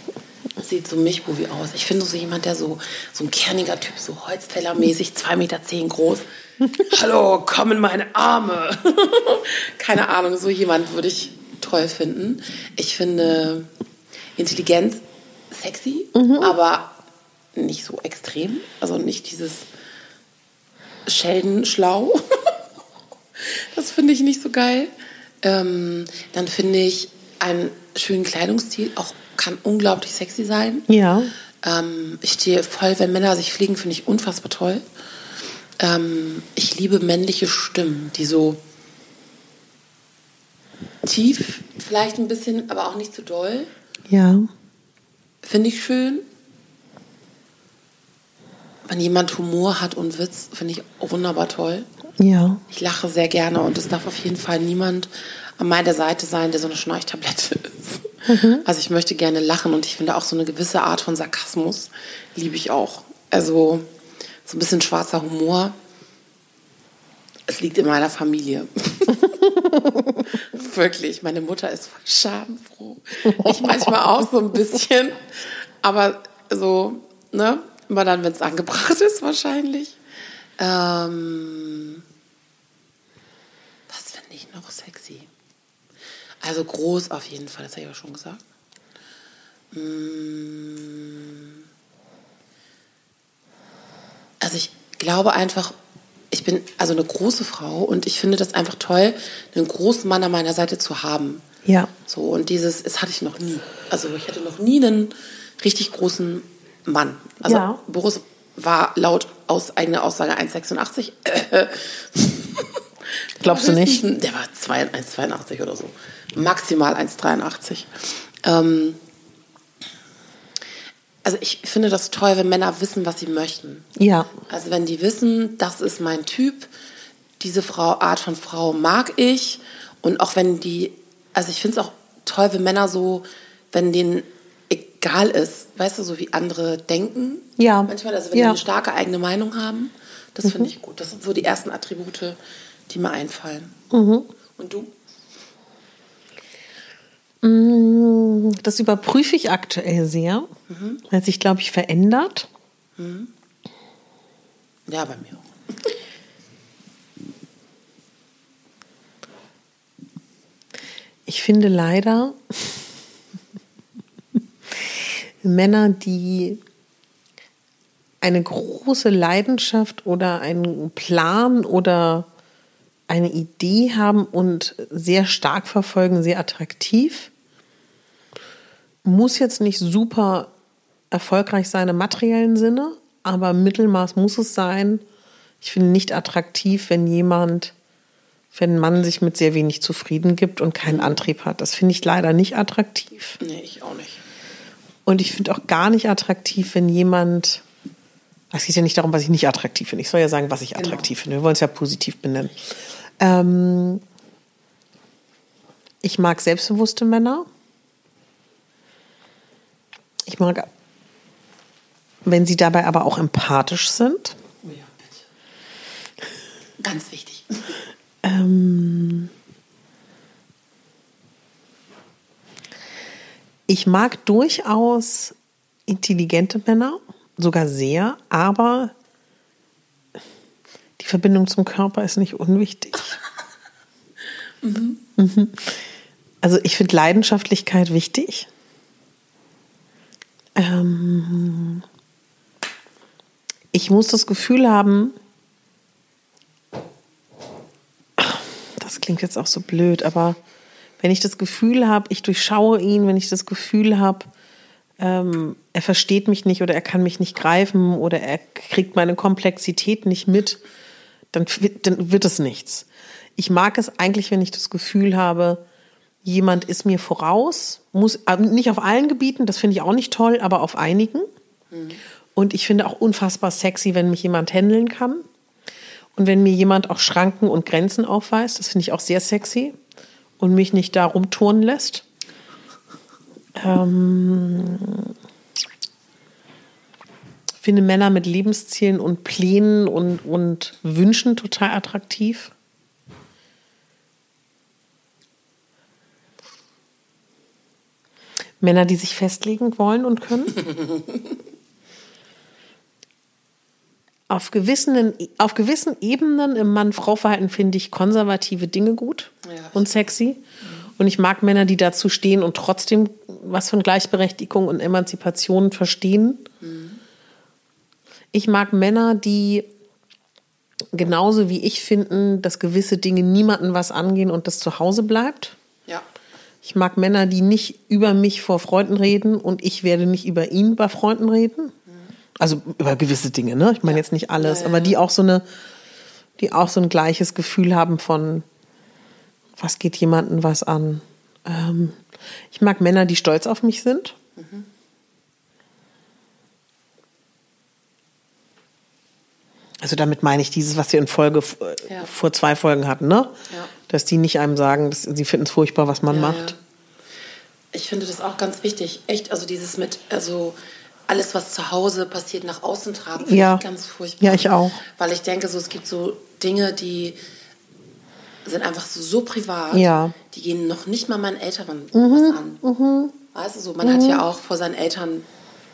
Sieht so Milchbubi aus. Ich finde so jemand, der so, so ein kerniger Typ, so Holzfällermäßig, 2,10 Meter zehn groß. Hallo, komm in meine Arme. Keine Ahnung, so jemand würde ich toll finden. Ich finde Intelligenz sexy, aber nicht so extrem. Also nicht dieses Scheldenschlau. Das finde ich nicht so geil. Ähm, dann finde ich einen schönen Kleidungsstil auch kann unglaublich sexy sein. Ja. Ähm, ich stehe voll, wenn Männer sich fliegen, finde ich unfassbar toll. Ähm, ich liebe männliche Stimmen, die so tief, vielleicht ein bisschen, aber auch nicht zu doll. Ja. Finde ich schön. Wenn jemand Humor hat und Witz, finde ich wunderbar toll. Ja. Ich lache sehr gerne und es darf auf jeden Fall niemand an meiner Seite sein, der so eine Schnarchtablette ist. Also ich möchte gerne lachen und ich finde auch so eine gewisse Art von Sarkasmus liebe ich auch. Also so ein bisschen schwarzer Humor. Es liegt in meiner Familie. Wirklich, meine Mutter ist voll schadenfroh. Ich manchmal auch so ein bisschen, aber so, ne? Immer dann, wenn es angebracht ist, wahrscheinlich. Ähm, was finde ich noch sexy? Also groß auf jeden Fall, das habe ich ja schon gesagt. Mm. Also ich glaube einfach, ich bin also eine große Frau und ich finde das einfach toll, einen großen Mann an meiner Seite zu haben. Ja. So, und dieses, das hatte ich noch nie. Also ich hatte noch nie einen richtig großen Mann. Also Ja. Boris war laut aus eigener Aussage 1,86. Äh, Glaubst du nicht? Der war 2 1,82 oder so. Maximal 1,83. Ähm, also ich finde das toll, wenn Männer wissen, was sie möchten. Ja. Also wenn die wissen, das ist mein Typ, diese Frau, Art von Frau mag ich. Und auch wenn die, also ich finde es auch toll, wenn Männer so, wenn denen egal ist, weißt du, so wie andere denken. Ja. Manchmal, also wenn Ja. die eine starke eigene Meinung haben, das finde ich gut. Das sind so die ersten Attribute, die mir einfallen. Und du? Das überprüfe ich aktuell sehr. Hat sich, glaube ich, verändert. Ja, bei mir auch. Ich finde leider Männer, die eine große Leidenschaft oder einen Plan oder eine Idee haben und sehr stark verfolgen, sehr attraktiv. Muss jetzt nicht super erfolgreich sein im materiellen Sinne, aber Mittelmaß muss es sein. Ich finde nicht attraktiv, wenn jemand, wenn ein Mann sich mit sehr wenig zufrieden gibt und keinen Antrieb hat. Das finde ich leider nicht attraktiv. Nee, ich auch nicht. Und ich finde auch gar nicht attraktiv, wenn jemand. Es geht ja nicht darum, was ich nicht attraktiv finde. Ich soll ja sagen, was ich attraktiv finde. Wir wollen es ja positiv benennen. Ähm, ich mag selbstbewusste Männer. Ich mag, wenn sie dabei aber auch empathisch sind. Oh ja, bitte. Ganz wichtig. Ähm, ich mag durchaus intelligente Männer, sogar sehr, aber die Verbindung zum Körper ist nicht unwichtig. Mhm. Also ich finde Leidenschaftlichkeit wichtig. Ähm, ich muss das Gefühl haben, das klingt jetzt auch so blöd, aber wenn ich das Gefühl habe, ich durchschaue ihn, wenn ich das Gefühl habe, ähm, er versteht mich nicht oder er kann mich nicht greifen oder er kriegt meine Komplexität nicht mit, dann, dann wird es nichts. Ich mag es eigentlich, wenn ich das Gefühl habe, jemand ist mir voraus, muss äh, nicht auf allen Gebieten, das finde ich auch nicht toll, aber auf einigen. Und ich finde auch unfassbar sexy, wenn mich jemand handeln kann. Und wenn mir jemand auch Schranken und Grenzen aufweist, das finde ich auch sehr sexy und mich nicht da rumturnen lässt. Ähm, finde Männer mit Lebenszielen und Plänen und, und Wünschen total attraktiv. Männer, die sich festlegen wollen und können. auf, gewissen, auf gewissen Ebenen im Mann-Frau-Verhalten finde ich konservative Dinge gut Ja. und sexy. Und ich mag Männer, die dazu stehen und trotzdem was von Gleichberechtigung und Emanzipation verstehen. Ich mag Männer, die genauso wie ich finden, dass gewisse Dinge niemanden was angehen und das zu Hause bleibt. Ich mag Männer, die nicht über mich vor Freunden reden und ich werde nicht über ihn bei Freunden reden. Also über gewisse Dinge, ne? Ich meine jetzt nicht alles, Ja, ja, aber die auch so eine, die auch so ein gleiches Gefühl haben von, was geht jemandem was an. Ähm, ich mag Männer, die stolz auf mich sind. Also damit meine ich dieses, was wir in Folge äh, Ja. vor zwei Folgen hatten, ne? Ja. Dass die nicht einem sagen, dass sie finden es furchtbar, was man Ja, macht. Ich finde das auch ganz wichtig. Echt, also dieses mit, also alles, was zu Hause passiert, nach außen tragen, finde Ja. ich ganz furchtbar. Ja, ich auch. Weil ich denke, so, es gibt so Dinge, die sind einfach so, so privat. Ja. Mhm, Die gehen noch nicht mal meinen Eltern was an. Weißt du, so, man hat ja auch vor seinen Eltern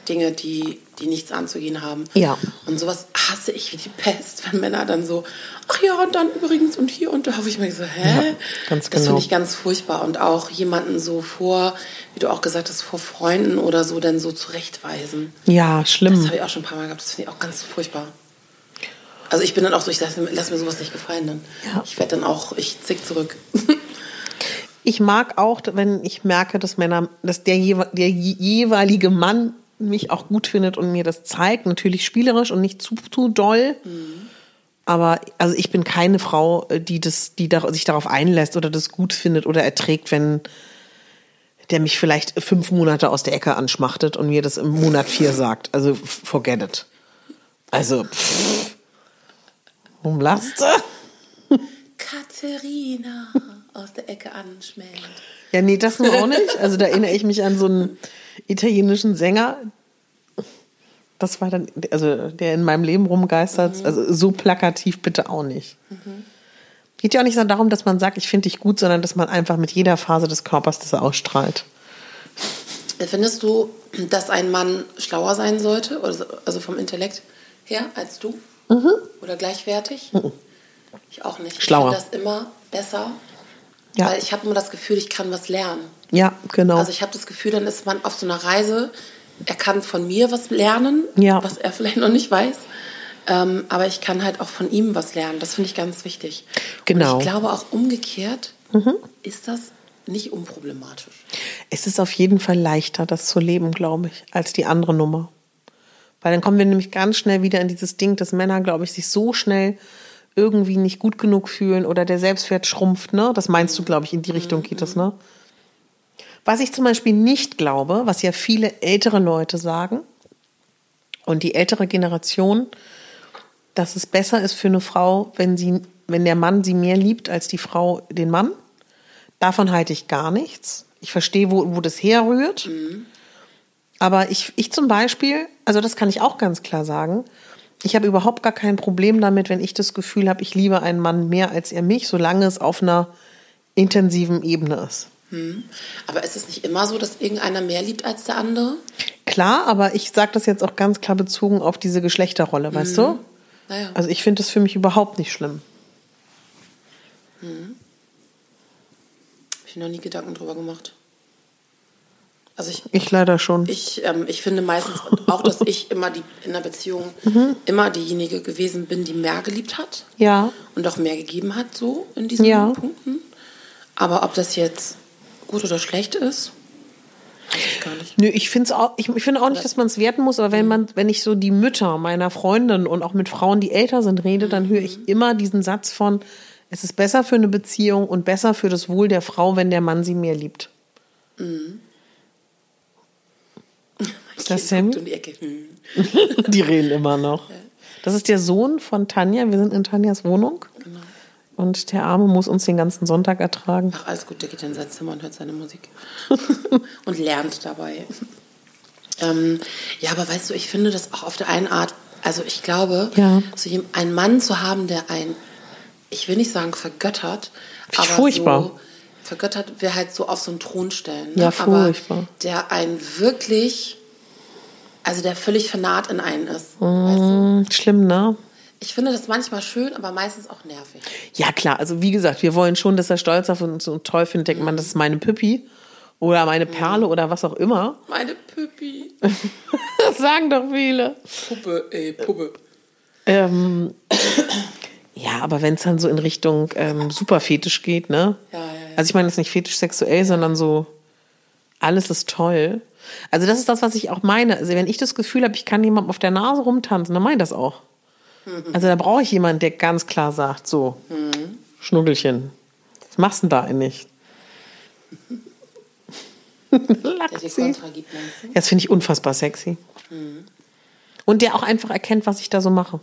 Dinge, die, die nichts anzugehen haben. Ja. Und sowas hasse ich wie die Pest, wenn Männer dann so, ach ja, und dann übrigens und hier und da, habe ich mir so, hä? Ja, ganz Das genau. finde ich ganz furchtbar. Und auch jemanden so vor, wie du auch gesagt hast, vor Freunden oder so, dann so zurechtweisen. Ja, Das schlimm. habe ich auch schon ein paar Mal gehabt. Das finde ich auch ganz furchtbar. Also ich bin dann auch so, ich lasse lass mir sowas nicht gefallen dann. Ja. Ich werde dann auch, ich zick zurück. Ich mag auch, wenn ich merke, dass Männer, dass der, der je- jeweilige Mann mich auch gut findet und mir das zeigt, natürlich spielerisch und nicht zu, zu doll. Aber also ich bin keine Frau, die das, die sich darauf einlässt oder das gut findet oder erträgt, wenn der mich vielleicht fünf Monate aus der Ecke anschmachtet und mir das im Monat vier sagt. Also forget it. Also, pff. du? Katharina aus der Ecke anschmält. Ja, nee, das nur auch nicht. Also da erinnere ich mich an so einen italienischen Sänger. Das war dann, also der in meinem Leben rumgeistert. Also so plakativ bitte auch nicht. Geht ja auch nicht so darum, dass man sagt, ich finde dich gut, sondern dass man einfach mit jeder Phase des Körpers das ausstrahlt. Findest du, dass ein Mann schlauer sein sollte, also also vom Intellekt her, als du? Mhm. Oder gleichwertig? Ich auch nicht. Schlauer. Ich finde das immer besser, Ja. weil ich habe immer das Gefühl, ich kann was lernen. Ja, genau. Also ich habe das Gefühl, dann ist man auf so einer Reise, er kann von mir was lernen, Ja. was er vielleicht noch nicht weiß. Ähm, aber ich kann halt auch von ihm was lernen. Das finde ich ganz wichtig. Genau. Und ich glaube auch umgekehrt ist das nicht unproblematisch. Es ist auf jeden Fall leichter, das zu leben, glaube ich, als die andere Nummer. Weil dann kommen wir nämlich ganz schnell wieder in dieses Ding, dass Männer, glaube ich, sich so schnell irgendwie nicht gut genug fühlen oder der Selbstwert schrumpft, ne? Das meinst du, glaube ich, in die Richtung geht das, ne? Was ich zum Beispiel nicht glaube, was ja viele ältere Leute sagen und die ältere Generation, dass es besser ist für eine Frau, wenn sie, wenn der Mann sie mehr liebt als die Frau den Mann. Davon halte ich gar nichts. Ich verstehe, wo, wo das herrührt. Aber ich, ich zum Beispiel, also das kann ich auch ganz klar sagen, ich habe überhaupt gar kein Problem damit, wenn ich das Gefühl habe, ich liebe einen Mann mehr als er mich, solange es auf einer intensiven Ebene ist. Aber ist es nicht immer so, dass irgendeiner mehr liebt als der andere? Klar, aber ich sage das jetzt auch ganz klar bezogen auf diese Geschlechterrolle, weißt du? Naja. Also ich finde das für mich überhaupt nicht schlimm. Habe ich noch nie Gedanken drüber gemacht. Also ich, Ich leider schon. ich, ähm, ich finde meistens auch, dass ich immer die in der Beziehung Mhm. immer diejenige gewesen bin, die mehr geliebt hat ja, und auch mehr gegeben hat, so in diesen Ja. Punkten. Aber ob das jetzt gut oder schlecht ist, weiß ich gar nicht. Nö, ich finde auch, ich, ich finde auch nicht, dass man es werten muss, aber wenn man, wenn ich so die Mütter meiner Freundin und auch mit Frauen, die älter sind, rede, dann höre ich immer diesen Satz von, es ist besser für eine Beziehung und besser für das Wohl der Frau, wenn der Mann sie mehr liebt. Das guckt um die Ecke. Hm. Die reden immer noch. Das ist der Sohn von Tanja. Wir sind in Tanjas Wohnung. Genau. Und der Arme muss uns den ganzen Sonntag ertragen. Ach, alles gut, der geht in sein Zimmer und hört seine Musik. und lernt dabei. Ähm, ja, aber weißt du, ich finde das auch auf der einen Art, also ich glaube, Ja. so einen Mann zu haben, der ein, ich will nicht sagen vergöttert, aber furchtbar. so vergöttert wir halt so auf so einen Thron stellen. Ne? Ja, aber furchtbar. der einen wirklich, also der völlig fanat in einen ist. Weißt du? Hm, Schlimm, ne? Ich finde das manchmal schön, aber meistens auch nervig. Ja, klar. Also, wie gesagt, wir wollen schon, dass er stolz auf uns und toll findet. Denkt man, das ist meine Püppi oder meine Perle oder was auch immer. Meine Püppi. Das sagen doch viele. Puppe, ey, Puppe. Ähm, ja, aber wenn es dann so in Richtung ähm, Superfetisch geht, ne? Ja, ja, ja. Also ich meine jetzt nicht fetisch sexuell, sondern so alles ist toll. Also das ist das, was ich auch meine. Also wenn ich das Gefühl habe, ich kann jemandem auf der Nase rumtanzen, dann meine ich das auch. Also da brauche ich jemanden, der ganz klar sagt, so, Schnuggelchen, was machst du denn da eigentlich? Der Lacht sie. Gibt? Ja, Das finde ich unfassbar sexy. Und der auch einfach erkennt, was ich da so mache.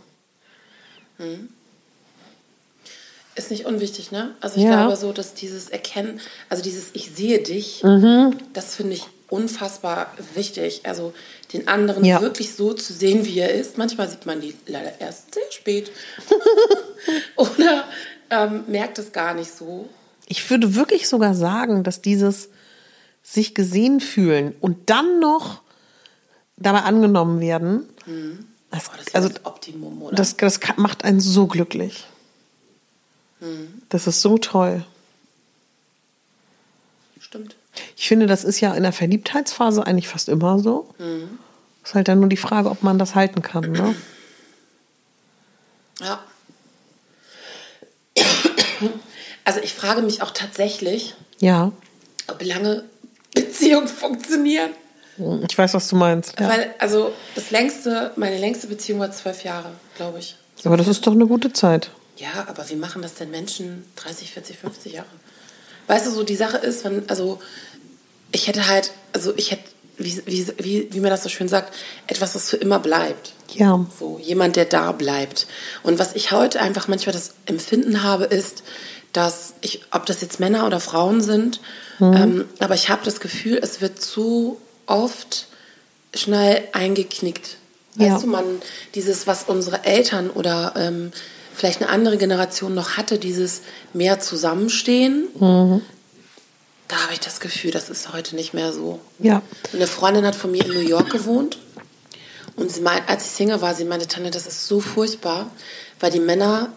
Ist nicht unwichtig, ne? Also ich Ja. glaube so, dass dieses Erkennen, also dieses Ich sehe dich, Mhm. das finde ich unfassbar wichtig. Also den anderen Ja. wirklich so zu sehen, wie er ist. Manchmal sieht man die leider erst sehr spät. Oder ähm, merkt es gar nicht so. Ich würde wirklich sogar sagen, dass dieses sich gesehen fühlen und dann noch dabei angenommen werden, das, Oh, das ist also das Optimum, oder? das, das macht einen so glücklich. Das ist so toll. Ich finde, das ist ja in der Verliebtheitsphase eigentlich fast immer so. Ist halt dann nur die Frage, ob man das halten kann. Ne? Ja. Also ich frage mich auch tatsächlich, Ja, ob lange Beziehungen funktionieren. ich weiß, was du meinst. Ja. Weil, also das längste, meine längste Beziehung war zwölf Jahre, glaube ich. Aber das ist doch eine gute Zeit. Ja, aber wie machen das denn Menschen 30, 40, 50 Jahre? Weißt du, so die Sache ist, wenn, also ich hätte halt, also ich hätte, wie, wie, wie, wie man das so schön sagt, etwas, was für immer bleibt. Ja. So, jemand, der da bleibt. Und was ich heute einfach manchmal das Empfinden habe, ist, dass ich, ob das jetzt Männer oder Frauen sind, ähm, aber ich habe das Gefühl, es wird zu oft schnell eingeknickt. Weißt Ja. du, man, dieses, was unsere Eltern oder ähm, vielleicht eine andere Generation noch hatte, dieses mehr Zusammenstehen, da habe ich das Gefühl, das ist heute nicht mehr so. Ja. Und eine Freundin hat von mir in New York gewohnt. Und sie meint, als ich Single war, sie meinte, Tanja, das ist so furchtbar, weil die Männer,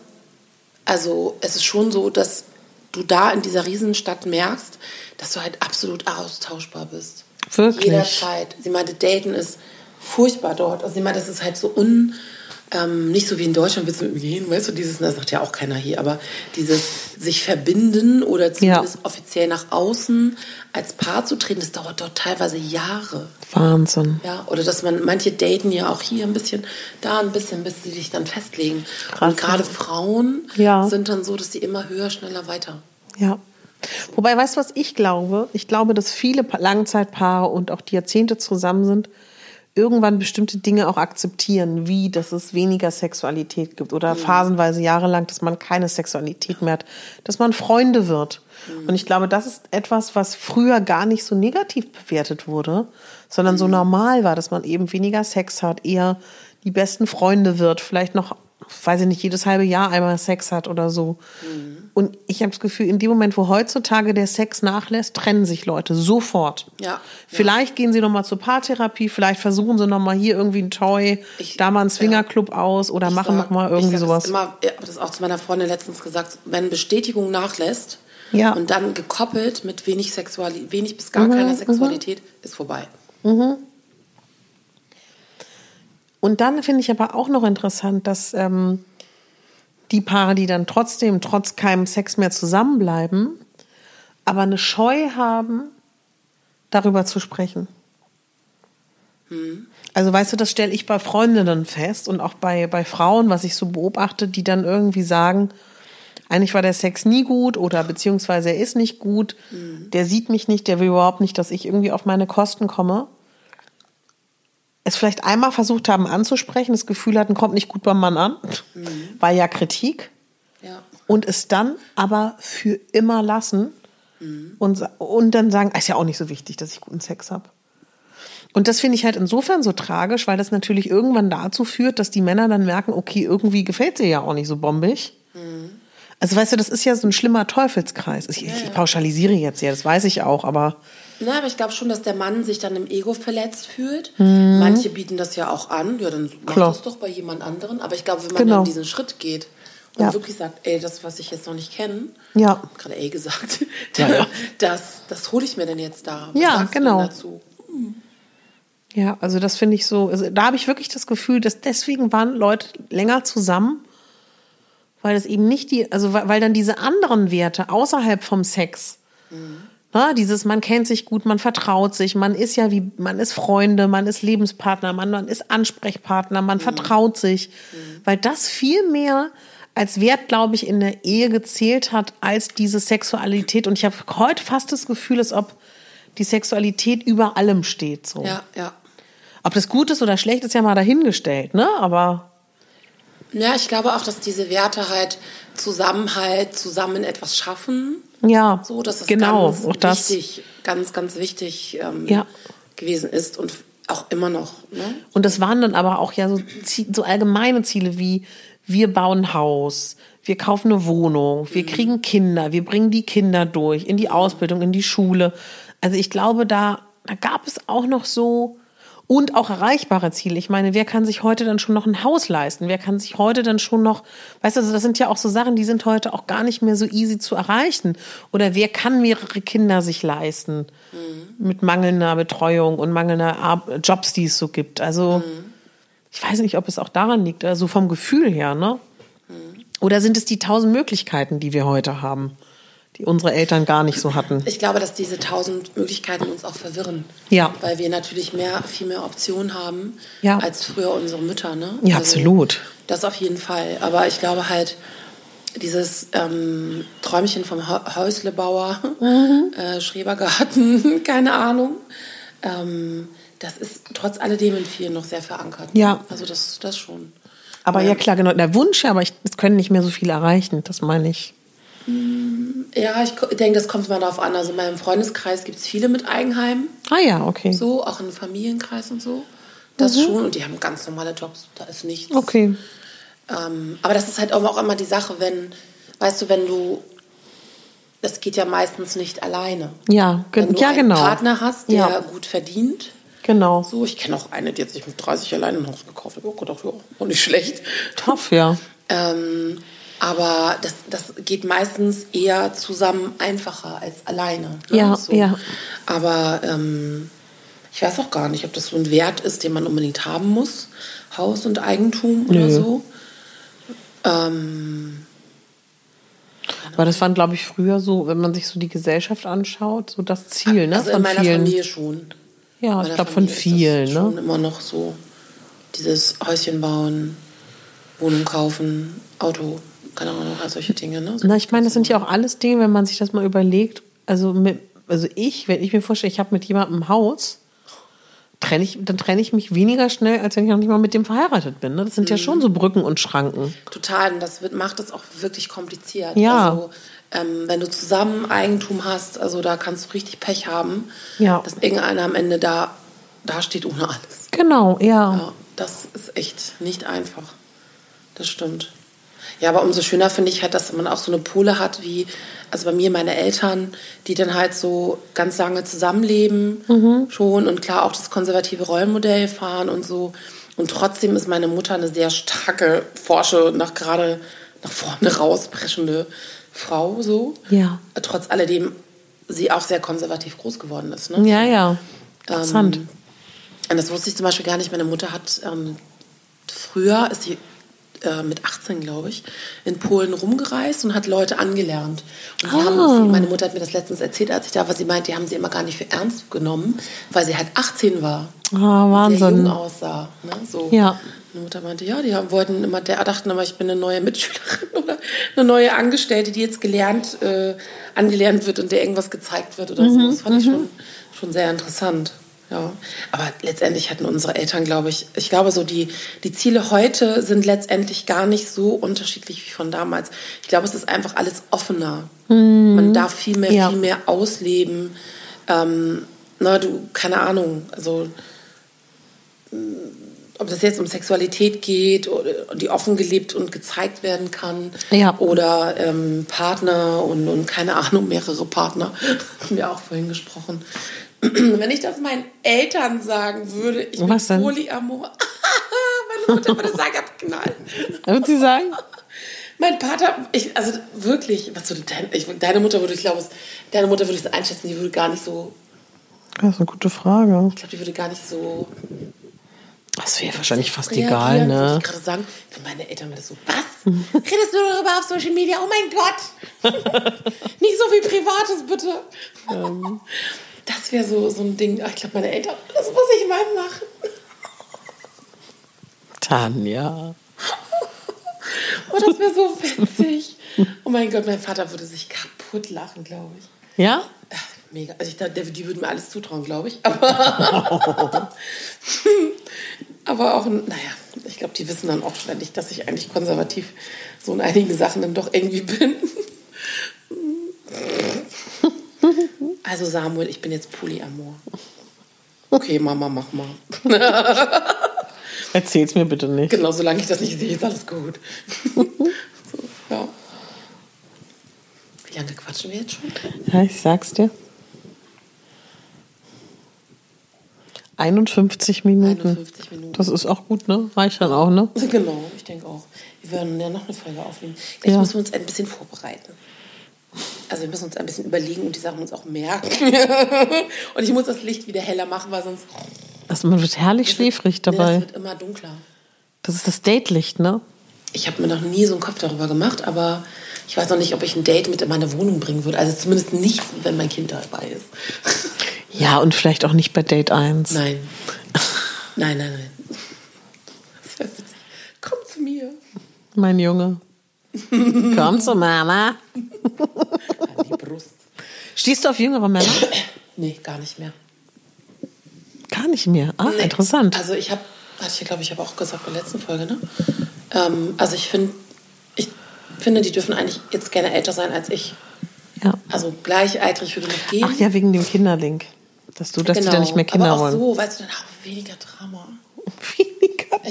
also es ist schon so, dass du da in dieser Riesenstadt merkst, dass du halt absolut austauschbar bist. Wirklich? Jederzeit. Sie meinte, Daten ist furchtbar dort. Also sie meinte, das ist halt so un... Ähm, nicht so wie in Deutschland, willst du mit mir gehen, weißt du, dieses, das sagt ja auch keiner hier, aber dieses sich verbinden oder zumindest offiziell nach außen als Paar zu treten, das dauert dort teilweise Jahre. Wahnsinn. Ja, oder dass man, manche daten ja auch hier ein bisschen, da ein bisschen, bis sie sich dann festlegen. Krass, Und gerade ja. Frauen Ja. sind dann so, dass sie immer höher, schneller, weiter. Ja. Wobei, weißt du, was ich glaube? Ich glaube, dass viele Pa- Langzeitpaare und auch die Jahrzehnte zusammen sind, irgendwann bestimmte Dinge auch akzeptieren, wie dass es weniger Sexualität gibt oder phasenweise jahrelang, dass man keine Sexualität mehr hat, dass man Freunde wird. Und ich glaube, das ist etwas, was früher gar nicht so negativ bewertet wurde, sondern so normal war, dass man eben weniger Sex hat, eher die besten Freunde wird, vielleicht noch, weiß ich nicht, jedes halbe Jahr einmal Sex hat oder so. Und ich habe das Gefühl, in dem Moment, wo heutzutage der Sex nachlässt, trennen sich Leute sofort. Ja. Vielleicht gehen sie nochmal zur Paartherapie, vielleicht versuchen sie nochmal hier irgendwie ein Toy, Ich- da mal einen Swingerclub aus oder Ich machen sag- nochmal irgendwie ich sag sowas. Immer, ich habe das auch zu meiner Freundin letztens gesagt, wenn Bestätigung nachlässt Ja. und dann gekoppelt mit wenig Sexualität, wenig bis Mhm, gar keiner Sexualität, ist vorbei. Und dann finde ich aber auch noch interessant, dass ähm, die Paare, die dann trotzdem trotz keinem Sex mehr zusammenbleiben, aber eine Scheu haben, darüber zu sprechen. Also weißt du, das stelle ich bei Freundinnen fest und auch bei, bei Frauen, was ich so beobachte, die dann irgendwie sagen, eigentlich war der Sex nie gut oder beziehungsweise er ist nicht gut, der sieht mich nicht, der will überhaupt nicht, dass ich irgendwie auf meine Kosten komme. Es vielleicht einmal versucht haben anzusprechen, das Gefühl hatten, kommt nicht gut beim Mann an, war ja Kritik. Ja. Und es dann aber für immer lassen und, sa- und dann sagen, "Ah, ist ja auch nicht so wichtig, dass ich guten Sex habe. Und das finde ich halt insofern so tragisch, weil das natürlich irgendwann dazu führt, dass die Männer dann merken, okay, irgendwie gefällt sie ja auch nicht so bombig. Also weißt du, das ist ja so ein schlimmer Teufelskreis. Ich, ich pauschalisiere jetzt ja, das weiß ich auch, aber Na, aber ich glaube schon, dass der Mann sich dann im Ego verletzt fühlt. Manche bieten das ja auch an. Ja, dann mach Mhm. Klar. das doch bei jemand anderen. Aber ich glaube, wenn man Genau. dann diesen Schritt geht und Ja. wirklich sagt, ey, das, was ich jetzt noch nicht kenne, Ja. gerade ey gesagt, Ja, ja. das, das hole ich mir denn jetzt da. Was Ja, genau. dazu? Ja, also das finde ich so, also da habe ich wirklich das Gefühl, dass deswegen waren Leute länger zusammen, weil es eben nicht die, also weil, weil dann diese anderen Werte außerhalb vom Sex, na, dieses man kennt sich gut, man vertraut sich, man ist ja wie, man ist Freunde, man ist Lebenspartner, man, man ist Ansprechpartner, man vertraut sich, weil das viel mehr als Wert, glaube ich, in der Ehe gezählt hat als diese Sexualität. Und ich habe heute fast das Gefühl, als ob die Sexualität über allem steht. So. Ja, ja. Ob das gut ist oder schlecht, ist ja mal dahingestellt, ne? Aber Ja, ich glaube auch, dass diese Werte halt Zusammenhalt, zusammen etwas schaffen. Ja, So, dass es genau, ganz auch das. wichtig, ganz, ganz wichtig ähm, Ja. gewesen ist und auch immer noch. Ne? Und das waren dann aber auch ja so, so allgemeine Ziele wie wir bauen ein Haus, wir kaufen eine Wohnung, wir kriegen Kinder, wir bringen die Kinder durch in die Ausbildung, in die Schule. Also ich glaube, da, da gab es auch noch so und auch erreichbare Ziele. Ich meine, wer kann sich heute dann schon noch ein Haus leisten? Wer kann sich heute dann schon noch, weißt du, also das sind ja auch so Sachen, die sind heute auch gar nicht mehr so easy zu erreichen. Oder wer kann mehrere Kinder sich leisten? Mit mangelnder Betreuung und mangelnder Ar Jobs, die es so gibt. Also, ich weiß nicht, ob es auch daran liegt, also vom Gefühl her, ne? Oder sind es die tausend Möglichkeiten, die wir heute haben, die unsere Eltern gar nicht so hatten? Ich glaube, dass diese tausend Möglichkeiten uns auch verwirren. Ja. Weil wir natürlich mehr, viel mehr Optionen haben Ja. als früher unsere Mütter. Ne? Ja, absolut. Das auf jeden Fall. Aber ich glaube halt, dieses ähm, Träumchen vom Hä- Häuslebauer, Mhm. äh, Schrebergarten, keine Ahnung, ähm, das ist trotz alledem in vielen noch sehr verankert. Ja. Also das, das schon. Aber ja, klar, genau, der Wunsch, aber ich, es können nicht mehr so viele erreichen, das meine ich. Ja, ich denke, das kommt mal darauf an. Also in meinem Freundeskreis gibt es viele mit Eigenheim. Ah ja, okay. So, auch im Familienkreis und so. Das schon. Und die haben ganz normale Jobs. Da ist nichts. Mhm. Okay. Ähm, aber das ist halt auch immer die Sache, wenn, weißt du, wenn du, das geht ja meistens nicht alleine. Ja, ge Wenn du ja einen genau. Partner hast, der Ja. gut verdient. Genau. So, ich kenne auch eine, die hat sich mit 30 alleine ein Haus gekauft. Ich habe auch gedacht, ja, auch nicht schlecht. Tough, ja. Ähm, aber das, das geht meistens eher zusammen einfacher als alleine. ne? Ja, ja. Aber ähm, ich weiß auch gar nicht, ob das so ein Wert ist, den man unbedingt haben muss. Haus und Eigentum oder Nö. so. Ähm, Aber das waren, glaube ich, früher so, wenn man sich so die Gesellschaft anschaut, so das Ziel, ne? also in meiner Familie schon. Ja, ich glaube von Familie ist vielen, das Schon ne? immer noch so. Dieses Häuschen bauen, Wohnung kaufen, Auto, keine Ahnung, all solche Dinge. Ne? So Na, ich meine, das sind ja auch alles Dinge, wenn man sich das mal überlegt. Also, mit, also ich, wenn ich mir vorstelle, ich habe mit jemandem ein Haus, trenne ich, dann trenne ich mich weniger schnell, als wenn ich noch nicht mal mit dem verheiratet bin. Ne? Das sind ja Mhm. schon so Brücken und Schranken. Total, und das wird, macht es auch wirklich kompliziert. Ja. Also, ähm, wenn du zusammen Eigentum hast, also da kannst du richtig Pech haben, Ja. dass irgendeiner am Ende da, da steht ohne alles. Genau, ja. Ja, das ist echt nicht einfach. Das stimmt. Ja, aber umso schöner finde ich halt, dass man auch so eine Pole hat, wie, also bei mir meine Eltern, die dann halt so ganz lange zusammenleben schon und klar auch das konservative Rollenmodell fahren und so. Und trotzdem ist meine Mutter eine sehr starke, forsche, nach gerade nach vorne rauspreschende Frau so. Ja. Trotz alledem sie auch sehr konservativ groß geworden ist. Ne? Ja, ja. Interessant. Ähm, und das wusste ich zum Beispiel gar nicht. Meine Mutter hat ähm, früher, ist sie äh, mit 18, glaube ich, in Polen rumgereist und hat Leute angelernt. Und Ah. haben sie, meine Mutter hat mir das letztens erzählt, als ich da war. Sie meint, die haben sie immer gar nicht für ernst genommen, weil sie halt 18 war. ah, Sehr jung Wahnsinn. aussah. Ne? So. Ja. Meine Mutter meinte, ja, die haben, wollten immer, der dachten immer, ich bin eine neue Mitschülerin oder eine neue Angestellte, die jetzt gelernt, äh, angelernt wird und der irgendwas gezeigt wird oder so. Das fand ich schon, schon sehr interessant. Ja, aber letztendlich hatten unsere Eltern, glaube ich, ich glaube so die, die Ziele heute sind letztendlich gar nicht so unterschiedlich wie von damals. Ich glaube, es ist einfach alles offener. Man darf viel mehr, Ja. viel mehr ausleben. Ähm, na, du, keine Ahnung, also ob das jetzt um Sexualität geht, oder die offen gelebt und gezeigt werden kann, Ja. oder ähm, Partner und, und keine Ahnung, mehrere Partner, haben wir auch vorhin gesprochen. Wenn ich das meinen Eltern sagen würde, ich Was bin denn? Polyamor, meine Mutter würde sagen, abknallen. Würden Sie sagen? Mein Vater, ich, also wirklich, was würde dein, ich, deine Mutter würde, ich glaube, es- deine Mutter würde ich es einschätzen, die würde gar nicht so, Das ist eine gute Frage. ich glaube, die würde gar nicht so Das wäre wahrscheinlich fast egal, Würde ne? ich gerade sagen, für meine Eltern wäre das so, was? Redest du darüber auf Social Media? Oh mein Gott! Nicht so viel Privates, bitte. Das wäre so, so ein Ding. Ach, Ich glaube, meine Eltern, das muss ich mal machen. Tanja. Oh, das wäre so witzig. Oh mein Gott, mein Vater würde sich kaputt lachen, glaube ich. Ja? Ach, mega. Also ich dachte, die würden mir alles zutrauen, glaube ich. Aber, aber auch, naja, ich glaube, die wissen dann auch ständig, dass ich eigentlich konservativ so in einigen Sachen dann doch irgendwie bin. Also Samuel, ich bin jetzt Polyamor. Okay, Mama, mach mal. Erzähl's mir bitte nicht. Genau, solange ich das nicht sehe, ist alles gut. so, ja. Wie lange quatschen wir jetzt schon? Ja, ich sag's dir. 51 Minuten. 51 Minuten. Das ist auch gut, ne? Reicht dann auch, ne? Genau, ich denke auch. Wir werden ja noch eine Folge aufnehmen. Vielleicht Ja. müssen wir uns ein bisschen vorbereiten. Also wir müssen uns ein bisschen überlegen und die Sachen uns auch merken. und ich muss das Licht wieder heller machen, weil sonst Also man wird herrlich schläfrig dabei. das wird immer dunkler. Das ist das Datelicht, ne? Ich habe mir noch nie so einen Kopf darüber gemacht, aber ich weiß noch nicht, ob ich ein Date mit in meine Wohnung bringen würde. Also zumindest nicht, wenn mein Kind dabei ist. Ja, und vielleicht auch nicht bei Date 1. Nein. Nein, nein, nein. Komm zu mir. Mein Junge. Komm zu Mama. An die Brust. Stehst du auf jüngere Männer? Nee, gar nicht mehr. Gar nicht mehr. Ah, Nee. interessant. Also ich habe, hatte ich glaube ich habe auch gesagt bei der letzten Folge, ne? Ähm, also ich finde, ich finde, die dürfen eigentlich jetzt gerne älter sein als ich. ja. Also gleichaltrig würde noch gehen. Ach ja, wegen dem Kinderlink. Dass du, dass die dann nicht mehr Kinder Genau. Aber auch wollen. so, weißt du, dann auch weniger Drama.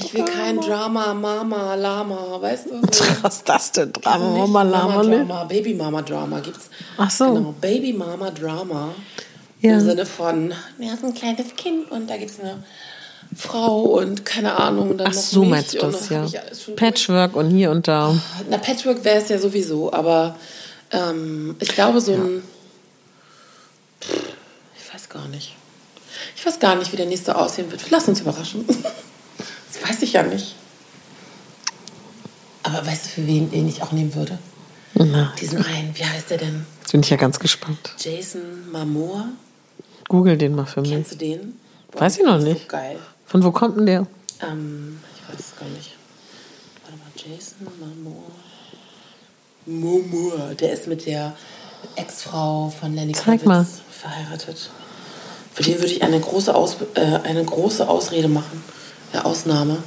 Ich will kein Drama, Mama, Lama, weißt du? So. Was ist das denn? Drama, Mama, Lama, ne? Drama, Baby Mama Drama gibt's. Ach so. Genau, Baby Mama Drama. Ja. Im Sinne von, wir haben ein kleines Kind und da gibt's eine Frau und keine Ahnung. Und dann Ach noch so, mich meinst du das, ja. Patchwork und hier und da. Na, Patchwork wäre es ja sowieso, aber ähm, ich glaube, so ein. Pff, Ich weiß gar nicht. Ich weiß gar nicht, wie der nächste aussehen wird. Lass uns überraschen. Das weiß ich ja nicht. Aber weißt du, für wen den ich auch nehmen würde? Na, Diesen einen, wie heißt der denn? jetzt bin ich ja ganz gespannt. Jason Momoa? Google den mal für mich. Kennst du den? Boah, Weiß ich noch nicht. So geil. Von wo kommt denn der? Ähm, ich weiß es gar nicht. Warte mal, Jason Momoa. Momoa, der ist mit der Ex-Frau von Lenny Zeig Kravitz mal. verheiratet. Für den würde ich eine große, Aus äh, eine große Ausrede machen. Eine Ausnahme.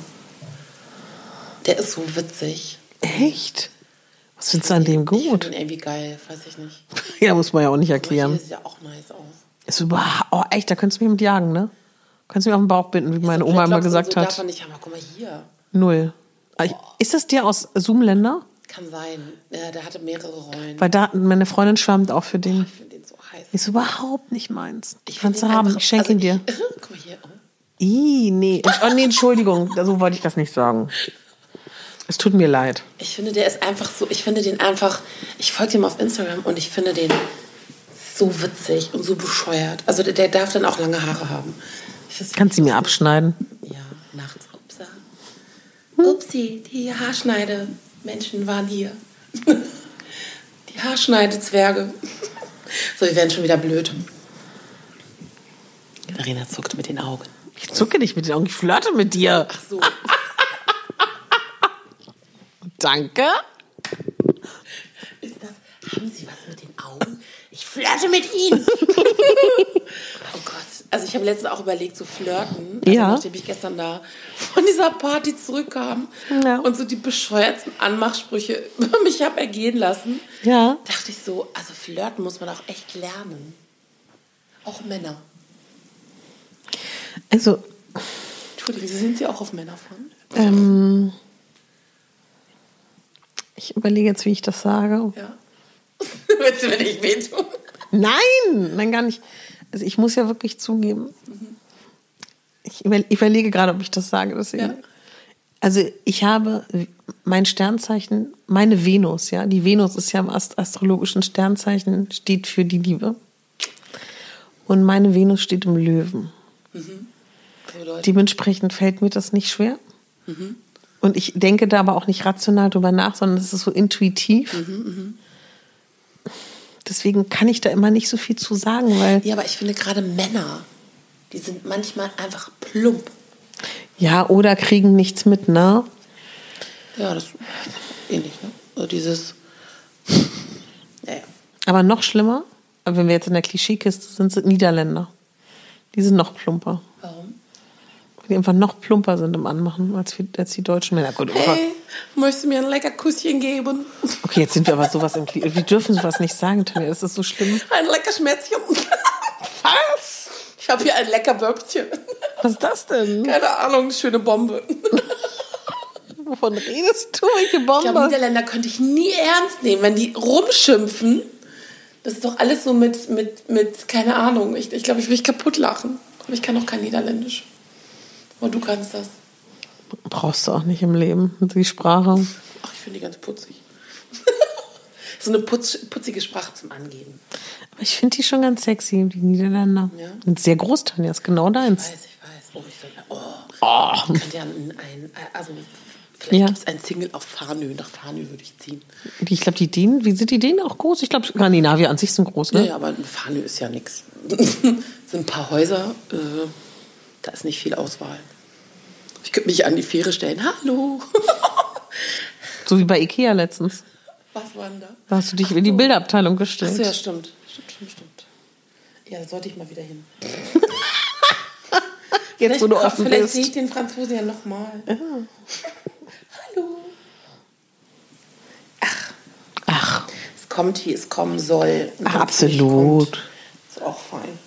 Der ist so witzig. Echt? Was findest du an dem Ich finde gut? ihn irgendwie geil, weiß ich nicht. Ja, muss man ja auch nicht erklären. sieht ja auch nice aus. Ist überhaupt, oh echt, da könntest du mich mit jagen, ne? Könntest du mir auf den Bauch binden, wie meine So Oma immer gesagt so hat. man nicht haben. Aber guck mal hier. Null. Ich- Ist das der aus Zoom-Länder? Kann sein. Ja, der hatte mehrere Rollen. Weil da, meine Freundin schwärmt auch für den. ich finde den so heiß. Ist überhaupt nicht meins. Ich find ihn haben, ich schenke ihn also dir. Ich, guck mal hier. Oh. Ih, nee. Oh, nee, Entschuldigung, so wollte ich das nicht sagen. Es tut mir leid. Ich finde, der ist einfach so, ich finde den einfach, ich folge dem auf Instagram und ich finde den so witzig und so bescheuert. Also der, der darf dann auch lange Haare haben. Kannst du mir abschneiden? Ja, nachts. Upsa. Upsi, die Haarschneide-Menschen waren hier. Die Haarschneidezwerge. So, wir werden schon wieder blöd. Verena zuckt mit den Augen. Ich zucke nicht mit den Augen, ich flirte mit dir. Ach so. Danke. Ist das, haben Sie was mit den Augen? Ich flirte mit Ihnen. oh Gott, Also ich habe letztens auch überlegt, so flirten, also Ja. nachdem ich gestern da von dieser Party zurückkam Ja. und so die bescheuertsten Anmachsprüche über mich habe ergehen lassen, Ja. dachte ich so, also flirten muss man auch echt lernen. Auch Männer. Also, Entschuldigung, Sie sind Sie auch auf Männer von? ähm, ich überlege jetzt, wie ich das sage. Ja. Willst du mir nicht wehtun? Nein, nein, gar nicht. Also ich muss ja wirklich zugeben, ich über- überlege gerade, ob ich das sage. Deswegen. Ja. Also ich habe mein Sternzeichen, meine Venus, ja, die Venus ist ja im ast astrologischen Sternzeichen, steht für die Liebe. Und meine Venus steht im Löwen. Leute. Dementsprechend fällt mir das nicht schwer. Und ich denke da aber auch nicht rational drüber nach, sondern es ist so intuitiv. Deswegen kann ich da immer nicht so viel zu sagen, weil Ja, aber ich finde gerade Männer, die sind manchmal einfach plump. ja, oder kriegen nichts mit, ne? Ja, das ist ähnlich, ne? So dieses. Ja, ja. Aber noch schlimmer, wenn wir jetzt in der Klischeekiste sind, sind Niederländer. Die sind noch plumper. Die einfach noch plumper sind im Anmachen als, als die deutschen Männer. Gut, Hey, möchtest du mir ein lecker Kusschen geben? Okay, jetzt sind wir aber sowas im Kli Wir dürfen sowas nicht sagen, Tanja. Das ist so schlimm. Ein lecker Schmätzchen. Was? Ich habe hier ein lecker Börbchen. Was ist das denn? Keine Ahnung, schöne Bombe. Wovon redest du? Welche Ich glaube, Bombe? Niederländer könnte ich nie ernst nehmen, wenn die rumschimpfen. Das ist doch alles so mit, mit, mit keine Ahnung. Ich, ich glaube, ich will mich kaputt lachen. Aber ich kann auch kein Niederländisch. Aber du kannst das. Brauchst du auch nicht im Leben, die Sprache. Ach, ich finde die ganz putzig. so eine putz, putzige Sprache zum Angeben. Aber ich finde die schon ganz sexy, die Niederländer. Ja. Sind sehr groß, Tanja, ist genau deins. Weiß, ich weiß. Oh, ich will, oh. Oh. Könnte ja ein, ein also vielleicht Ja. gibt es ein Single auf Farnö. Nach Farnö würde ich ziehen. Ich glaube, die Dänen, wie sind die Dänen auch groß? Ich glaube, Skandinavier an sich sind groß, ne? Ja, aber ein Farnö ist ja nichts. sind ein paar Häuser, äh, da ist nicht viel Auswahl. Ich könnte mich an die Fähre stellen. Hallo. So wie bei Ikea letztens. Was war denn da? Da hast du dich in die Bilderabteilung gestellt. Achso, ja, stimmt. Stimmt, stimmt, stimmt. Ja, da sollte ich mal wieder hin. Jetzt, wo du Vielleicht- offen Vielleicht bist. sehe ich den Franzosen ja nochmal. Hallo. Ach, Ach, es kommt, wie es kommen soll. Ach, absolut. Ist auch fein.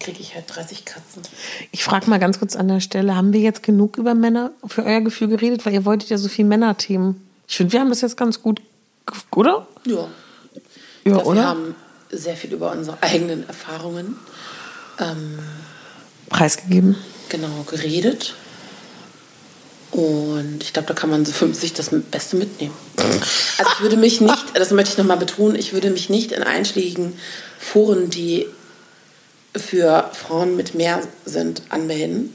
Kriege ich halt 30 Katzen. ich frage mal ganz kurz an der Stelle, haben wir jetzt genug über Männer für euer Gefühl geredet? Weil ihr wolltet ja so viel Männerthemen. Ich finde, wir haben das jetzt ganz gut, oder? Ja. Ja, glaub, oder? Wir haben sehr viel über unsere eigenen Erfahrungen ähm, Preisgegeben. genau geredet. Und ich glaube, da kann man so 50 das Beste mitnehmen. Also ich würde mich nicht, das möchte ich nochmal betonen, ich würde mich nicht in einschlägigen Foren, die für Frauen mit mehr sind, anmelden.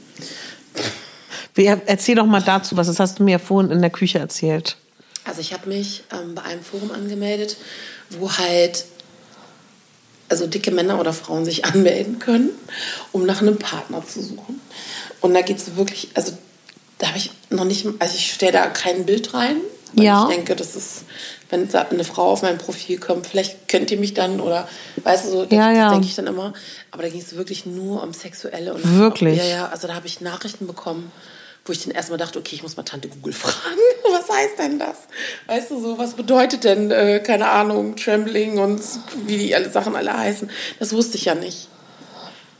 Erzähl doch mal dazu was. Das hast du mir ja vorhin in der Küche erzählt. Also ich habe mich ähm, bei einem Forum angemeldet, wo halt also dicke Männer oder Frauen sich anmelden können, um nach einem Partner zu suchen. Und da geht es wirklich, also da habe ich noch nicht, also ich stelle da kein Bild rein. weil Ja. Ich denke, das ist, wenn eine Frau auf mein Profil kommt, vielleicht kennt ihr mich dann oder weißt du so, das, Ja, das denke ich dann immer. Aber da ging es wirklich nur um Sexuelle. Und Wirklich? Ja, ja, also da habe ich Nachrichten bekommen, wo ich dann erstmal dachte, okay, ich muss mal Tante Google fragen. Was heißt denn das? Weißt du so, was bedeutet denn, äh, keine Ahnung, Trembling und wie die alle Sachen alle heißen? Das wusste ich ja nicht.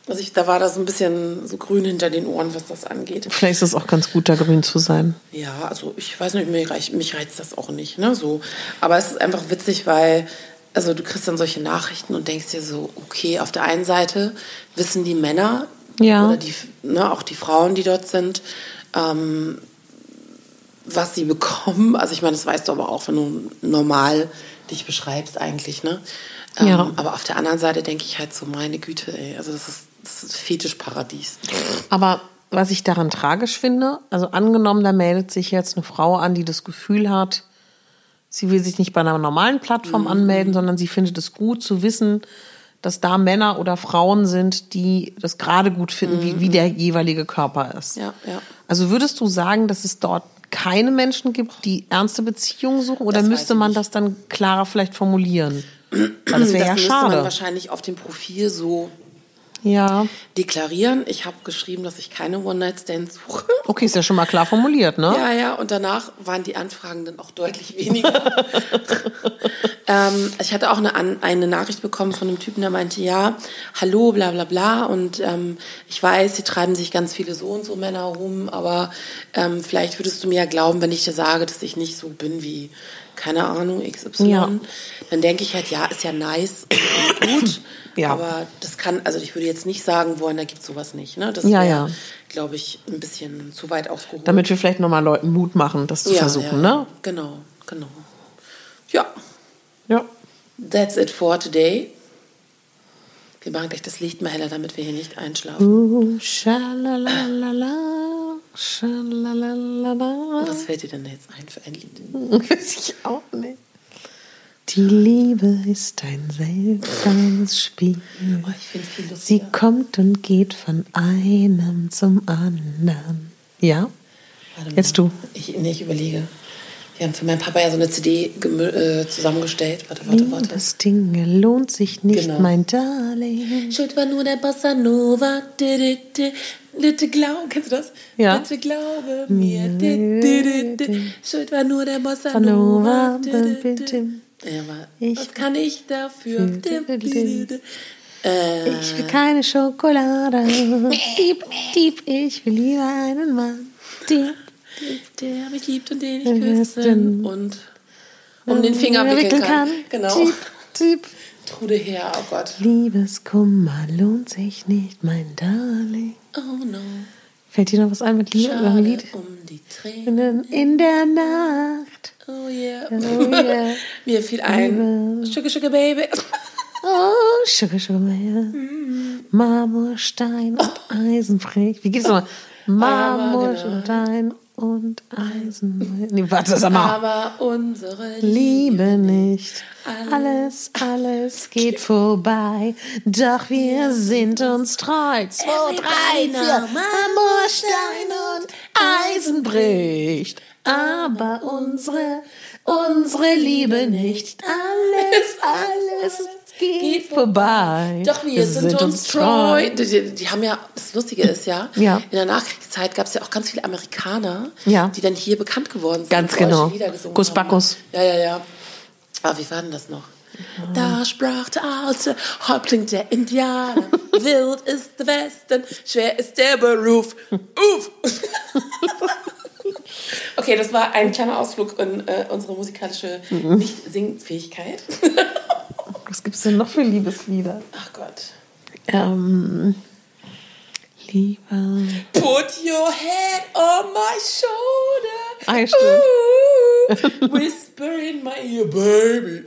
Also ich, da war da so ein bisschen so grün hinter den Ohren, was das angeht. Vielleicht ist es auch ganz gut, da grün zu sein. Ja, also ich weiß nicht, mich reizt, mich reizt das auch nicht, ne, so. Aber es ist einfach witzig, weil, also du kriegst dann solche Nachrichten und denkst dir so, okay, auf der einen Seite wissen die Männer Ja. oder die, ne, auch die Frauen, die dort sind, ähm, was sie bekommen. Also ich meine, das weißt du aber auch, wenn du normal dich beschreibst eigentlich, ne? Ähm, Ja. Aber auf der anderen Seite denke ich halt so, meine Güte, ey, also das ist, das ist Fetischparadies. Aber was ich daran tragisch finde, also angenommen, da meldet sich jetzt eine Frau an, die das Gefühl hat, sie will sich nicht bei einer normalen Plattform Mhm. anmelden, sondern sie findet es gut zu wissen, dass da Männer oder Frauen sind, die das gerade gut finden, wie, wie der jeweilige Körper ist. Mhm. Ja, ja. Also würdest du sagen, dass es dort keine Menschen gibt, die ernste Beziehungen suchen, oder Das müsste man nicht. das dann klarer vielleicht formulieren? Weil das wäre ja müsste man schade. wahrscheinlich auf dem Profil so Ja. Deklarieren. Ich habe geschrieben, dass ich keine One-Night-Stands suche. Okay, ist ja schon mal klar formuliert, ne? Ja, ja, und danach waren die Anfragen dann auch deutlich weniger. ähm, ich hatte auch eine, eine Nachricht bekommen von einem Typen, der meinte, ja, hallo, bla bla bla. Und ähm, ich weiß, sie treiben sich ganz viele so und so Männer rum, aber ähm, vielleicht würdest du mir ja glauben, wenn ich dir sage, dass ich nicht so bin wie, keine Ahnung, XY. Ja. Dann denke ich halt, ja, ist ja nice und gut. Ja. Aber das kann, also ich würde jetzt nicht sagen wollen, da gibt sowas nicht. Ne? Das Ja, wäre, ja. glaube ich, ein bisschen zu weit ausgeholt. Damit wir vielleicht nochmal Leuten Mut machen, das zu versuchen, ne? Genau, genau. Ja, Ja. that's it for today. Wir machen gleich das Licht mal heller, damit wir hier nicht einschlafen. Uh. Was fällt dir denn jetzt ein für ein Lied? Weiß ich auch nicht. Die Liebe ist ein seltsames Spiel. Oh, Sie kommt und geht von einem zum anderen. Ja? Jetzt du. Ich, nee, ich überlege. Wir haben für meinen Papa ja so eine CD äh, zusammengestellt. Warte, warte, warte. Liebesdinge lohnt sich nicht, Genau. mein Darling. Schuld war nur der Bossa Nova. Bitte glaube, kennst du das? Ja. Bitte glaube mir. Schuld war nur der Bossa Nova. Ja, aber Ich- was kann ich dafür? Äh, Ich will keine Schokolade. Dieb, dieb, ich will lieber einen Mann. Dieb, der mich liebt und den ich küssen. und um den Finger wickeln kann. Genau. Dieb, dieb. Trude her, oh Gott. Liebeskummer lohnt sich nicht, mein Darling. Oh no. Fällt dir noch was ein mit Liebe? Oder Schade Lied? um die Tränen. In der Nacht. Oh yeah. Oh yeah. Mir fiel ein. Sugar, sugar, baby. Oh, Sugar, Sugar Man. Marmorstein und Eisenbrich. Wie geht's nochmal? Marmorstein und Eisenbrich. Nee, warte, sag mal. Aber unsere Liebe nicht. Alles, alles geht vorbei. Doch wir sind uns treu. Zwei, drei, vier. Marmorstein und Eisen bricht. Aber unsere, unsere Liebe nicht. Alles, alles geht vorbei. Doch wir, sind, uns treu. Die, die, die haben ja, das Lustige ist ja, Ja. in der Nachkriegszeit gab es ja auch ganz viele Amerikaner, Ja. die dann hier bekannt geworden sind. Ganz genau. Gus. Bacchus. Ja, ja, ja. Aber wie war denn das noch? Da sprach der alte Häuptling der Indianer. Wild ist der Westen, schwer ist der Beruf. Uff. Okay, das war ein kleiner Ausflug in äh, unsere musikalische Mhm. Nicht-Singfähigkeit. Was gibt's denn noch für Liebeslieder? Ach Gott. Ähm, Liebe. Put your head on my shoulder. Ah, stimmt. Ooh, whisper in my ear, baby.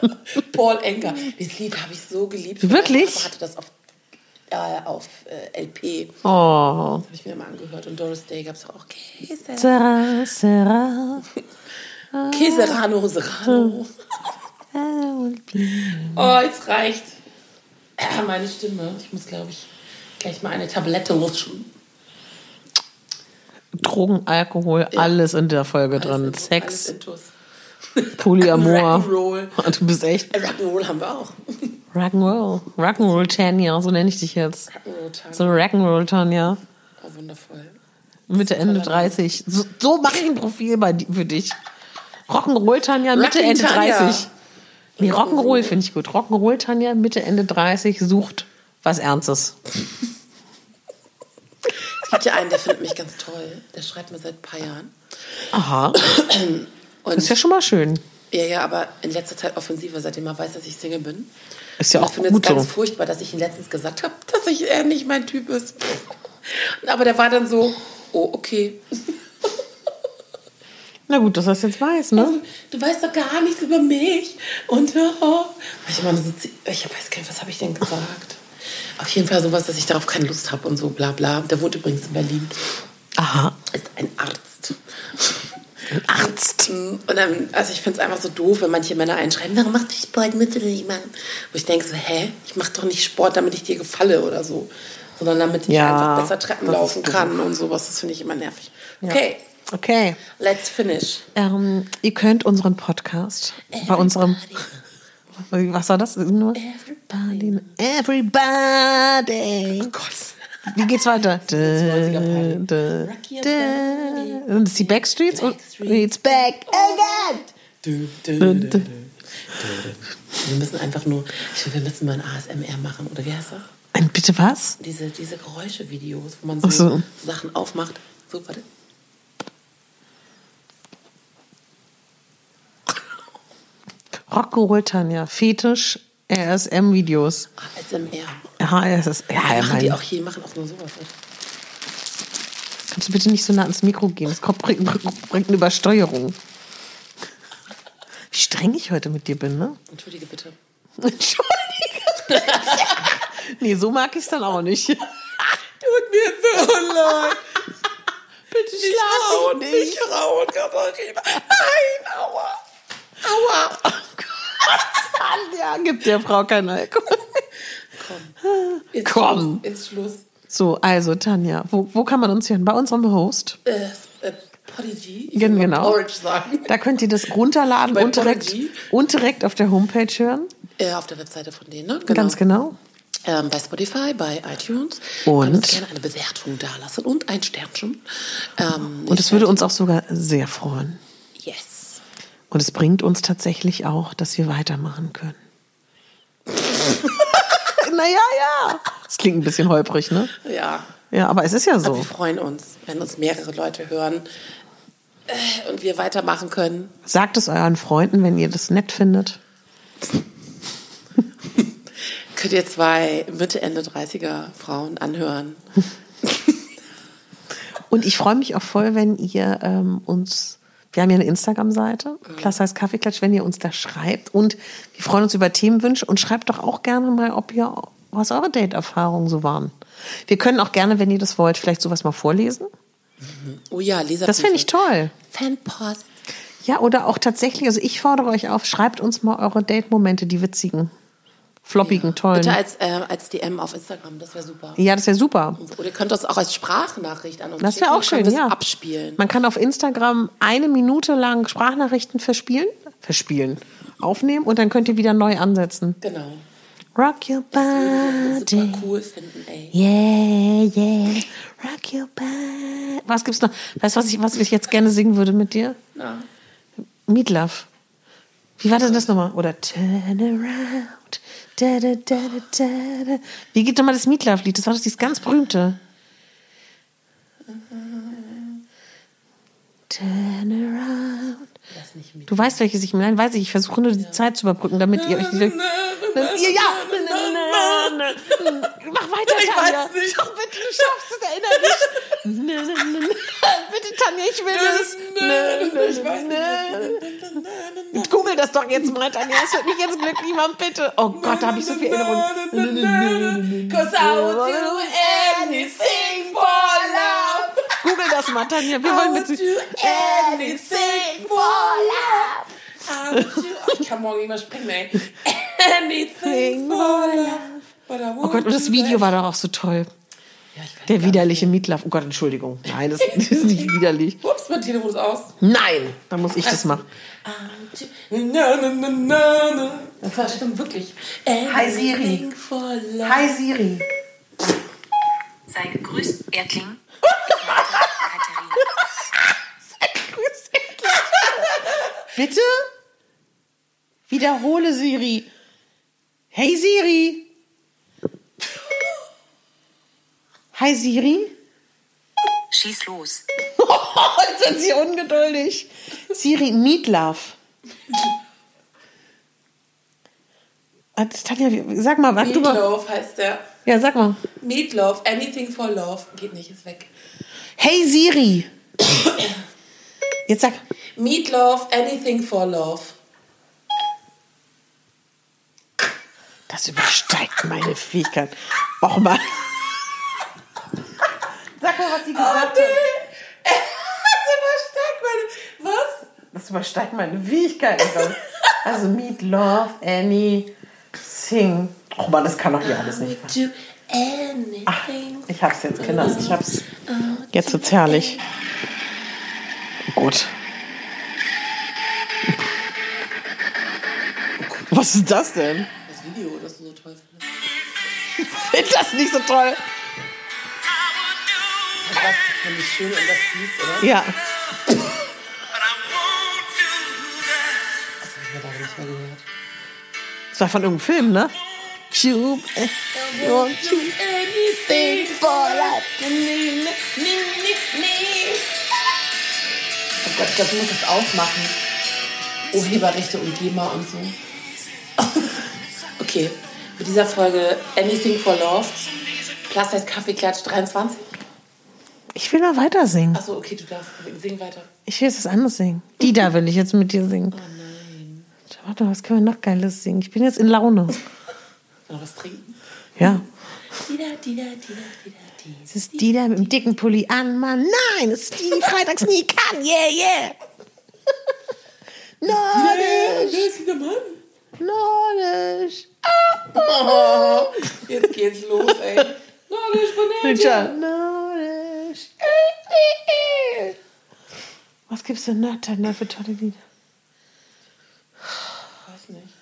Paul Enker. Das Lied habe ich so geliebt. Wirklich? Papa hatte das auf, auf äh, LP. Oh. Habe ich mir immer angehört. Und Doris Day gab es auch. Käse. Sarah, Sarah. Käserano, Serrano. Oh, jetzt reicht. Meine Stimme. Ich muss, glaube ich, gleich mal eine Tablette lutschen. Drogen, Alkohol, alles in der Folge drin. Alles in- alles Sex. Polyamor. Rock'n'Roll. Du bist echt Rock'n'Roll haben wir auch. Rock'n'Roll. Rock'n'Roll Tanya, so nenne ich dich jetzt. Rock'n'Roll Tag. So Rock'n'Roll Tanya. Oh, wundervoll. Mitte, Ende 30. So, so mache ich ein Profil bei, für dich. Rock'n'Roll Tanya, Mitte, Ende Tanya. 30. Nee, Rock'n'Roll finde ich gut. Rock'n'Roll Tanya, Mitte, Ende 30, sucht was Ernstes. Es gibt ja einen, der findet mich ganz toll. Der schreibt mir seit ein paar Jahren. Aha, Und ist ja schon mal schön. ja, ja, aber in letzter Zeit offensiver, seitdem er weiß, dass ich Single bin. Ist ja auch ich finde es gut ganz so. furchtbar, dass ich ihm letztens gesagt habe, dass ich er nicht mein Typ ist. Aber der war dann so, oh, okay. Na gut, dass er es jetzt weiß, ne? Du weißt doch gar nichts über mich. Und oh. ich, meine, ich weiß gar nicht, was habe ich denn gesagt? Auf jeden Fall sowas, dass ich darauf keine Lust habe und so bla bla. Der wohnt übrigens in Berlin. Aha. Ist ein Arzt. Arzt. Und dann, also ich finde es einfach so doof, wenn manche Männer einschreiben, warum machst du Sport, müsst du nicht machen? Wo ich denke so, hä, ich mache doch nicht Sport, damit ich dir gefalle oder so, sondern damit ich Ja, einfach besser Treppen laufen kann und sowas. Das finde ich immer nervig. Okay, Okay. let's finish. Ähm, ihr könnt unseren Podcast bei unserem. Was war das? Nur? Everybody, everybody. Oh Gott. Wie geht's weiter? 90er Party. Da, Rock your da. Und das die Backstreets? Backstreets. it's back again. Du, du, du, du. Wir müssen einfach nur, ich wir müssen mal ein ASMR machen, oder wie heißt das? Ein bitte was? Diese, diese Geräuschevideos, wo man so, so. Sachen aufmacht. So, warte. Rocco Tanja, Fetisch, RSM-Videos. ASMR. HRS. Ja, ja, Machen die auch hier, machen auch nur sowas. kannst du bitte nicht so nah ans Mikro gehen? Das kommt, bringt, bringt eine Übersteuerung. Wie streng ich heute mit dir bin, ne? Entschuldige bitte. Entschuldige. nee, so mag ich es dann auch nicht. Tut mir so leid. Bitte schlag mich nicht. rauen, Katharina. Nein, aua. Aua. Ja, gibt der Frau keinen Alkohol. Komm. Ist Komm. Schluss, ist Schluss. So, also Tanja, wo, wo kann man uns hören? Bei unserem Host. Äh, äh, Podigy. Ich Gen- genau. Porridge sagen. Da könnt ihr das runterladen Bei und direkt, Podigy. und direkt auf der Homepage hören. Äh, auf der Webseite von denen, ne? Ganz genau. Ähm, bei Spotify, bei iTunes. Und? Könnt gerne eine Bewertung dalassen und ein Sternchen. Ähm, Und es würde uns auch sogar sehr freuen. Und es bringt uns tatsächlich auch, dass wir weitermachen können. naja, ja. Das klingt ein bisschen holprig, ne? Ja. Ja, aber es ist ja Aber wir so. freuen uns, wenn uns mehrere Leute hören äh, und wir weitermachen können. Sagt es euren Freunden, wenn ihr das nett findet. Könnt ihr zwei Mitte, Ende 30er Frauen anhören. Und ich freue mich auch voll, wenn ihr ähm, uns, wir haben ja eine Instagram-Seite, Plus heißt Kaffeeklatsch, wenn ihr uns da schreibt. Und wir freuen uns über Themenwünsche und schreibt doch auch gerne mal, ob ihr, was eure Date-Erfahrungen so waren. Wir können auch gerne, wenn ihr das wollt, vielleicht sowas mal vorlesen. Oh ja, Leserbriefe. Das finde ich toll. Fanpost. Ja, oder auch tatsächlich, also ich fordere euch auf, schreibt uns mal eure Date-Momente, die witzigen, floppigen, tollen. Bitte als, äh, als DM auf Instagram, das wäre super. Ja, das wäre super. Oder ihr könnt das auch als Sprachnachricht an uns Das wäre auch schön, ja. abspielen. Man kann auf Instagram eine Minute lang Sprachnachrichten verspielen, verspielen, aufnehmen und dann könnt ihr wieder neu ansetzen. Genau. Rock your Super body. cool finden, ey. Yeah, yeah. Rock your body. Was gibt's noch? Weißt du, was ich, was ich jetzt gerne singen würde mit dir? Na, Meat Love. Wie war denn das nochmal? Oder Turn around. Da, da, da, da, da, da. Wie geht nochmal das Meat Love Lied? Das war doch dieses ganz berühmte. Turn around. Du weißt, welches ich meine. Weiß ich. Ich versuche nur die Zeit zu überbrücken, damit ihr euch wieder. Ihr, ja! Mach weiter, Ich Tanja. weiß nicht. Doch, bitte, du schaffst es, erinnere dich. bitte, Tanja, ich will es. Ich weiß nicht. Google das doch jetzt mal, Tanja. Das wird mich jetzt glücklich machen, bitte. Oh Gott, da habe ich so viel Erinnerung. Cause I would do anything for love. Google das mal, Tanja. Wir I wollen would mit do anything for love. I would do, oh, ich kann morgen nicht mehr sprechen, ey. Anything for love. Oh Gott, und das Video war doch auch so toll. Ja, ich weiß Der widerliche Meatloaf. Oh Gott, Entschuldigung. Nein, das ist nicht widerlich. Ups, mein Telefon ist aus. Nein, dann muss ich das machen. Na, na, na, na, na. Das stimmt wirklich. Hi, Siri. Hi Siri. Sei gegrüßt, Erdling. Ich meinte Katharina. Bitte? Wiederhole Siri. Hey Siri. Hi Siri. Schieß los. Jetzt sind sie ungeduldig. Siri, Meatloaf. Äh, Tanja, sag mal, was du mal. Meatloaf heißt der. Ja, sag mal. Meatloaf, anything for love. Geht nicht, ist weg. Hey Siri. Jetzt sag. Meatloaf, anything for love. Das übersteigt meine Fähigkeit. Och mal. Sag mal, was sie gesagt hat. Das übersteigt meine. Was? Das übersteigt meine Fähigkeiten. Also Meat, Love, Annie, Sing. Oh Mann, das kann doch hier alles nicht. Do anything. Ich hab's jetzt, Kinder. Ich hab's. Jetzt wird's herrlich. Gut. Was ist das denn? Das Video, das du so toll findest. Ich finde das nicht so toll. Das finde ich schön und das fließt, oder? Ja. Das habe ich mir da nicht mehr gehört. Das war von irgendeinem Film, ne? Cube. äh, you want to- Anything for life. Oh Gott, ich glaube, du musst das ausmachen. Urheberrechte und GEMA und so. okay, mit dieser Folge Anything for Love. Plus heißt Kaffeeklatsch 23. Ich will noch weiter singen. Achso, okay, du darfst. Sing weiter. Ich will jetzt was anderes singen. Die da will ich jetzt mit dir singen. Oh nein. Warte, was können wir noch Geiles singen? Ich bin jetzt in Laune. Noch was trinken? Ja. Dida, dida, dida, dida. Es ist die da mit dem dicken Pulli an, Mann. Nein, es ist die, die freitags nie kann. Yeah, yeah. Nordisch, Wer ist dieser Mann? Nordisch. Oh, jetzt geht's los, ey. Nordisch. Nordisch. Was gibt's denn da für tolle Lieder? weiß nicht.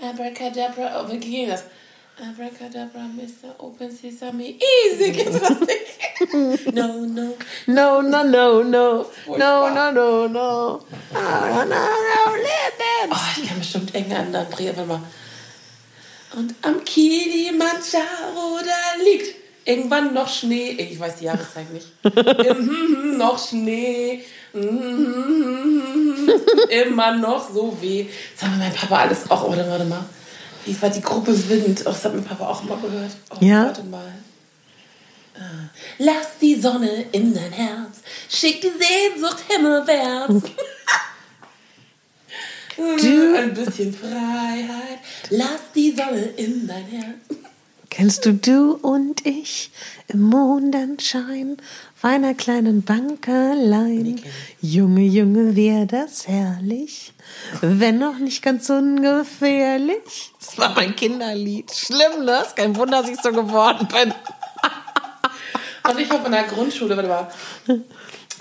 Abracadabra, oh, wie ging das? Abracadabra, Mr. Open Sesame, easy geht's was nicht. No, no. No, no, no, no. No, Furchtbar. no, no, no. No, no, no, limits. Oh, ich kann bestimmt eng an Andrea, warte mal. Und am Kilimanjaro, da liegt irgendwann noch Schnee. Ich weiß die Jahreszeit nicht. Mhm, noch Schnee. Mhm, immer noch so weh. Das hat mir mein Papa alles auch. Warte, warte mal. Wie war die Gruppe Wind? Oh, das hat mein Papa auch mal gehört. Oh, Ja? Warte mal. Ah. Lass die Sonne in dein Herz, schick die Sehnsucht himmelwärts. Du- Ein bisschen Freiheit, lass die Sonne in dein Herz. Kennst du du und ich im Mondenschein auf einer kleinen Bankerlein? Junge, Junge, wär das herrlich, wenn noch nicht ganz ungefährlich. Das war mein Kinderlied. Schlimm, ne? Ist kein Wunder, dass ich so geworden bin. Und ich habe in der Grundschule, warte mal.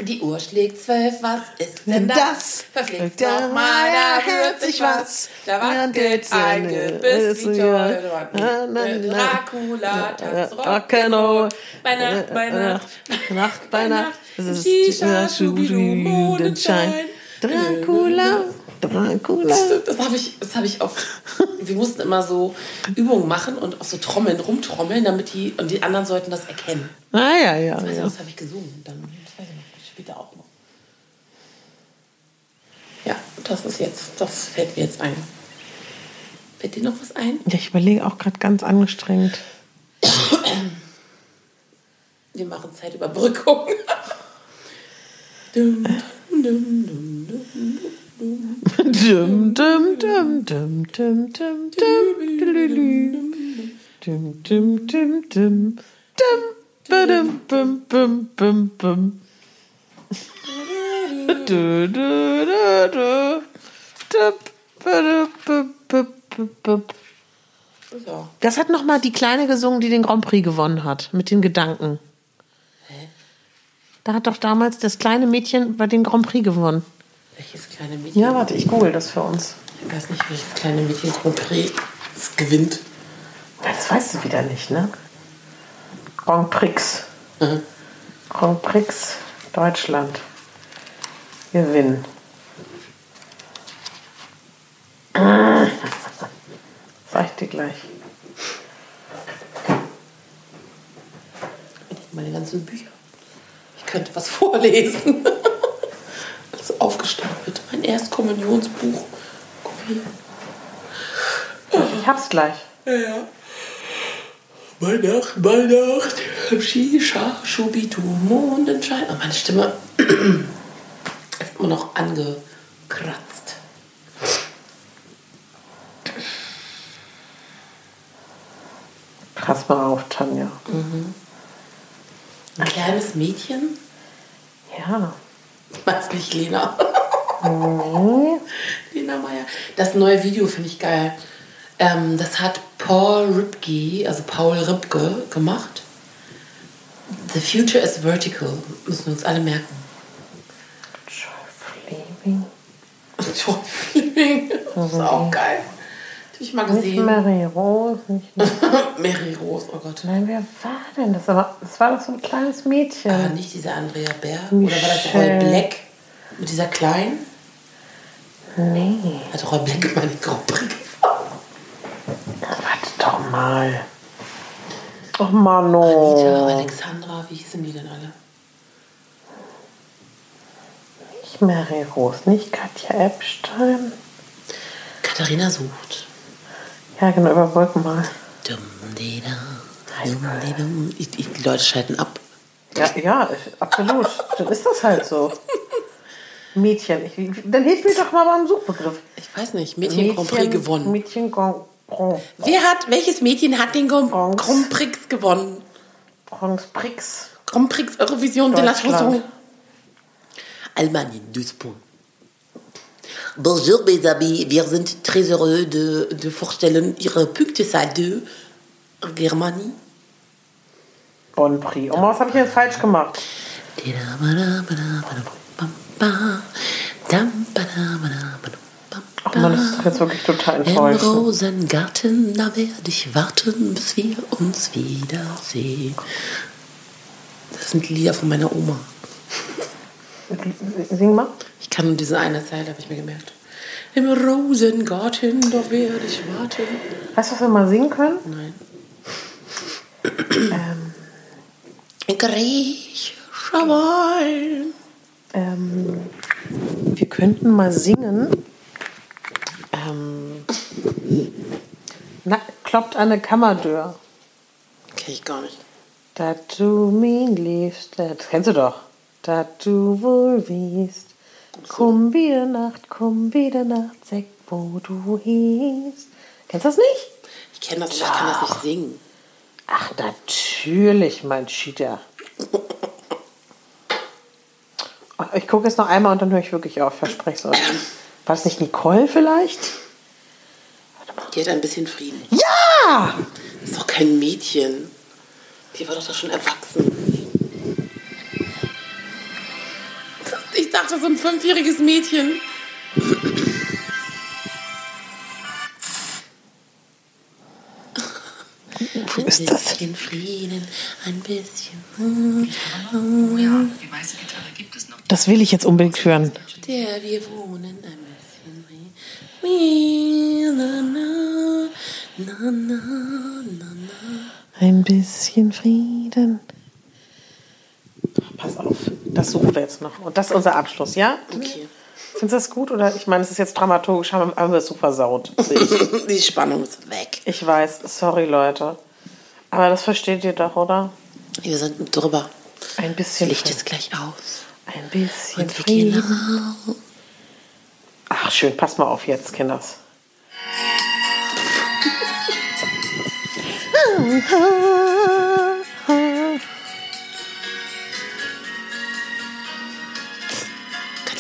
Die Uhr schlägt zwölf, was ist denn das? Das Verflixt doch mal, da hört sich was. Da wackelt ein Gebiss, wie toll. Dracula tanzt Rock'n'Roll. Bei Nacht, bei Nacht. Nacht bei Nacht. Es ist Shisha, Schubidu, Mondenschein. Dracula, Dracula. Das habe ich, das habe ich oft. Wir mussten immer so Übungen machen und auf so Trommeln rumtrommeln, damit die und die anderen sollten das erkennen. Ah, ja, ja, Das, ja. das habe ich gesungen. Dann später auch noch. Ja, das ist jetzt, das fällt mir jetzt ein. Fällt dir noch was ein? Ja, ich überlege auch gerade ganz angestrengt. Wir machen Zeitüberbrückung. dum, dum, dum, dum, dum, dum, dum, dum. Dim, dim, dim, dim. Dim, ba-dim, bum, bum, bum, bum. So. Das hat noch mal die Kleine gesungen, die den Grand Prix gewonnen hat, mit den Gedanken. Da hat doch damals das kleine Mädchen bei den Grand Prix gewonnen. Welches kleine Mädchen? Ja, warte, ich google das für uns. Ich weiß nicht, welches kleine Mädchen Grand Prix gewinnt. Das weißt du wieder nicht, ne? Grand Prix. Mhm. Grand Prix Deutschland. Gewinn. Sag ich dir gleich. Meine ganzen Bücher. Ich könnte was vorlesen. Also aufgestapelt. Mein Erstkommunionsbuch. Guck hier. Ich hab's gleich. Ja, ja. Weihnacht, Weihnacht, Shisha, Schubitu, Mondenschein. Oh, meine Stimme ist immer noch angekratzt. Pass mal auf, Tanja. Ein kleines Mädchen? Ja. Weiß nicht, Lena. Lena Meyer. Das neue Video finde ich geil. Ähm, das hat Paul Ripke, also Paul Ripke, gemacht. The future is vertical. Müssen wir uns alle merken. Ist auch geil. ich mal Nicht gesehen. Mary Rose, nicht Mary Rose, oh Gott. Nein, wer war denn das? Aber das war doch so ein kleines Mädchen. Ah, nicht diese Andrea Bär. Oder war das Michelle. Roy Black? Mit dieser kleinen? Nee. Hat Roy Black immer Grand Prix Warte doch mal. Ach, Mano. Anita, Alexandra, wie hießen die denn alle? Nicht Mary Rose, nicht Katja Epstein. Katharina sucht. Ja, genau, überbrück mal. Dum, di, da, dum, di, dum. Ich, ich, die Leute schalten ab. Ja, ja, absolut. Dann ist das halt so. Mädchen. Ich, dann hilf mir doch mal beim Suchbegriff. Ich weiß nicht, Mädchen, Grand Prix gewonnen. Mädchen Grand Grand Wer hat, welches Mädchen hat den Grand. Grand Prix gewonnen? Grand Prix. Grand Prix Eurovision de la. Chanson. Allemagne, 12 points. Bonjour mes amis, wir sind très heureux de, de vorstellen Ihre Punktezahl de Germanie. Grand Prix. Und was habe ich jetzt falsch gemacht? Ach man, das ist jetzt wirklich total Im enttäuschend. Rosengarten, da werde ich warten, bis wir uns wiedersehen. Das sind Lieder von meiner Oma. Sing mal. Ich kann nur diese eine Zeile, habe ich mir gemerkt. Im Rosengarten, da werde ich warten. Weißt du, was wir mal singen können? Nein. Ähm, Griechischer Wein. ähm, wir könnten mal singen. Ähm, na, kloppt an eine Kammerdür. Kenn ich gar nicht. Da du mich liebst, das kennst du doch. Da du wohl wiest. Komm wieder Nacht, komm wieder Nacht, sag, wo du hieß. Kennst du das nicht? Ich kenne das, aber ich kann das nicht singen. Ach, natürlich, mein Cheater. Ich gucke jetzt noch einmal und dann höre ich wirklich auf, verspreche es euch. War es nicht Nicole vielleicht? Die hat ein bisschen Frieden. Ja! Das ist doch kein Mädchen. Die war doch da schon erwachsen. Dachte, so ein fünfjähriges Mädchen. Wo ist das? Ein bisschen Frieden, ein bisschen. Oh ja, die weiße Gitarre gibt es noch. Das will ich jetzt unbedingt hören. Der wir wohnen ein bisschen. Ein bisschen Frieden. Pass auf, das suchen wir jetzt noch. Und das ist unser Abschluss, ja? Okay. Findest du das gut? Oder ich meine, es ist jetzt dramaturgisch, haben wir es so versaut. Die Spannung ist weg. Ich weiß, sorry Leute. Aber das versteht ihr doch, oder? Wir sind drüber. Ein Das bisschen Licht Frieden. ist gleich aus. Ein bisschen Und wir gehen raus. Ach, schön, passt mal auf jetzt, Kinders.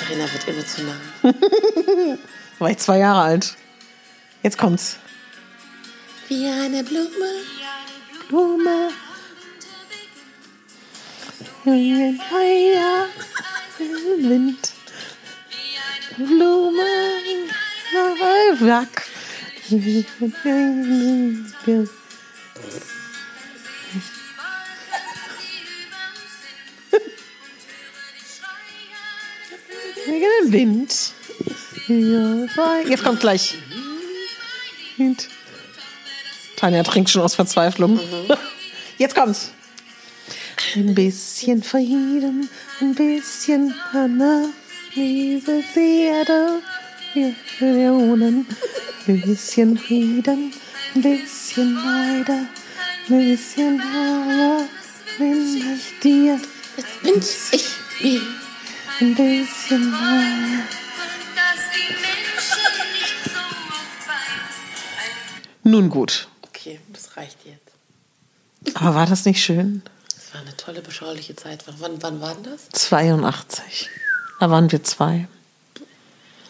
Katharina wird emotional. War ich zwei Jahre alt. Jetzt kommt's. Wie eine Blume. Blume. Ein Feuer im Wind. Blume. Wack. Wegen dem Wind. Jetzt kommt gleich. Wind. Tanja trinkt schon aus Verzweiflung. Jetzt kommt's. Ein bisschen Frieden, ein bisschen Hanna, diese Erde, wir Millionen. Ein bisschen Frieden, ein bisschen Leider, ein bisschen Heiler, wenn ich dir Das wünsch ich mir. Ein bisschen auffallen. Nun gut. Okay, das reicht jetzt. Aber war das nicht schön? Das war eine tolle, beschauliche Zeit. Wann, wann war denn das? 82. Da waren wir zwei.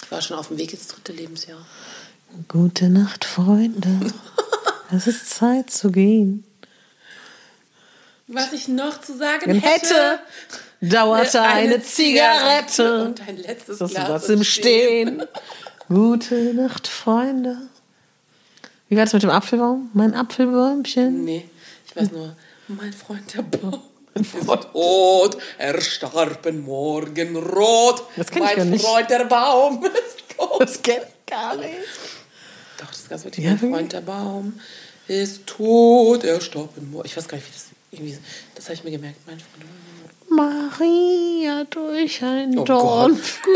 Ich war schon auf dem Weg ins dritte Lebensjahr. Gute Nacht, Freunde. Es ist Zeit zu gehen. Was ich noch zu sagen Hätte, hätte, dauerte eine, Zigarette. und ein letztes Das Glas was im im Stehen. Gute Nacht, Freunde. Wie war das mit dem Apfelbaum? Mein Apfelbäumchen. Nee, ich weiß nur, mein Freund der Baum. ist tot, er starb in Morgenrot. Das kenn ich mein gar nicht. Freund der Baum ist tot. Das kennt gar nicht. Doch, das ist ganz wirklich. Ja, mein? Freund der Baum ist tot, er starb in Morgen. Ich weiß gar nicht, wie das irgendwie. Das habe ich mir gemerkt. Mein Freund. Maria durch ein Oh Dorn. Gott.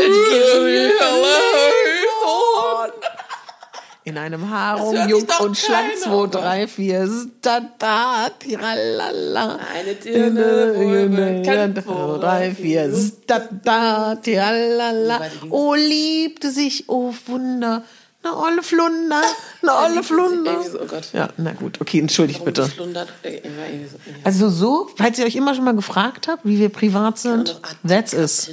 In einem sich jung und schlank, keiner, 2, oh 3, 4, da, da, tiralala. Eine Dirne, wohl bekannt, 2, 3, 4, da, da, tiralala. Oh, liebte sich, oh Wunder. Na, olle Flunder, na, olle Flunder. So, oh Gott. Ja, na gut, okay, entschuldigt Warum bitte. geflundert? Äh. Also so, falls ihr euch immer schon mal gefragt habt, wie wir privat sind, that's is.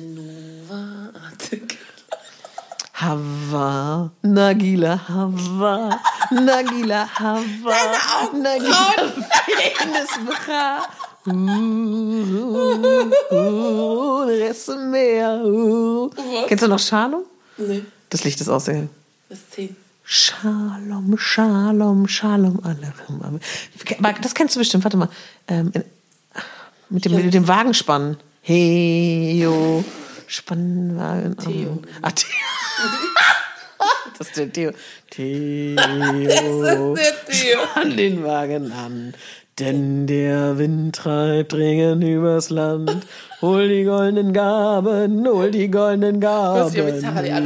Hava, Nagila, Hava, Nagila, Hava, Nagila, Penis, Bra. Uh, uh, Reste mehr. Uh. Kennst du noch Shalom? Nee, Das Licht ist auch ist 10. Shalom, Shalom, Shalom, Alechem. Das kennst du bestimmt, warte mal. Ähm, mit, dem, mit dem Wagenspannen. Hey, yo, Spannwagen. Theo. Ah, Theo. Das ist der Theo. Theo. Das ist der Theo. Spann den Wagen an. Denn der Wind treibt Regen übers Land. Hol die goldenen Gaben, hol die goldenen Gaben.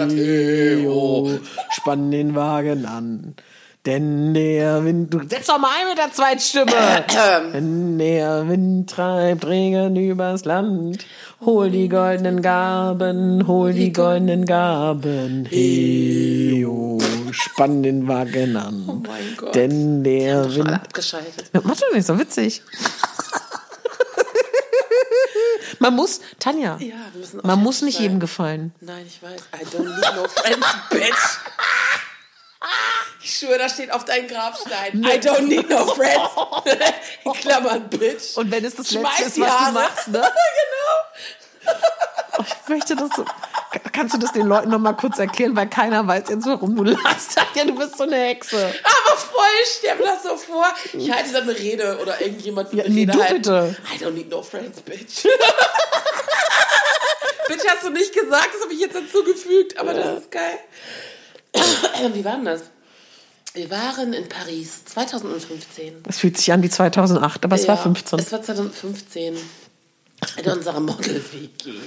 Theo. Spann den Wagen an. Denn der Wind. Du setz doch mal ein mit der Zweitstimme. Denn der Wind treibt Regen übers Land. Hol die goldenen Gaben, hol die goldenen Gaben. Heo, spann den Wagen an. Oh mein Gott. Denn der Schon Wind. alle abgeschaltet. Ja, Mach doch nicht so witzig. Man muss, Tanja, Ja, wir müssen man muss nicht sein. jedem gefallen. Nein, ich weiß. I don't need no friends, bitch. Ich schwöre, da steht auf deinem Grabstein. I don't need no friends. In Klammern, bitch. Und wenn es das Schmeiß Letzte ist, was Haare. du machst, ne? genau. Ich möchte das so. Kannst du das den Leuten noch mal kurz erklären, weil keiner weiß jetzt, warum du lachst. Ja, du bist so eine Hexe. Aber voll, ich stell mir das so vor. Ich halte so eine Rede oder irgendjemand Ja, eine nee, Rede du halten. bitte. I don't need no friends, bitch. bitch hast du nicht gesagt, das habe ich jetzt hinzugefügt, aber das ist geil. Wie war denn das? Wir waren in Paris 2015. Das fühlt sich an wie 2008, aber es war Ja, 15. Es war 2015 in unserer Model-WG.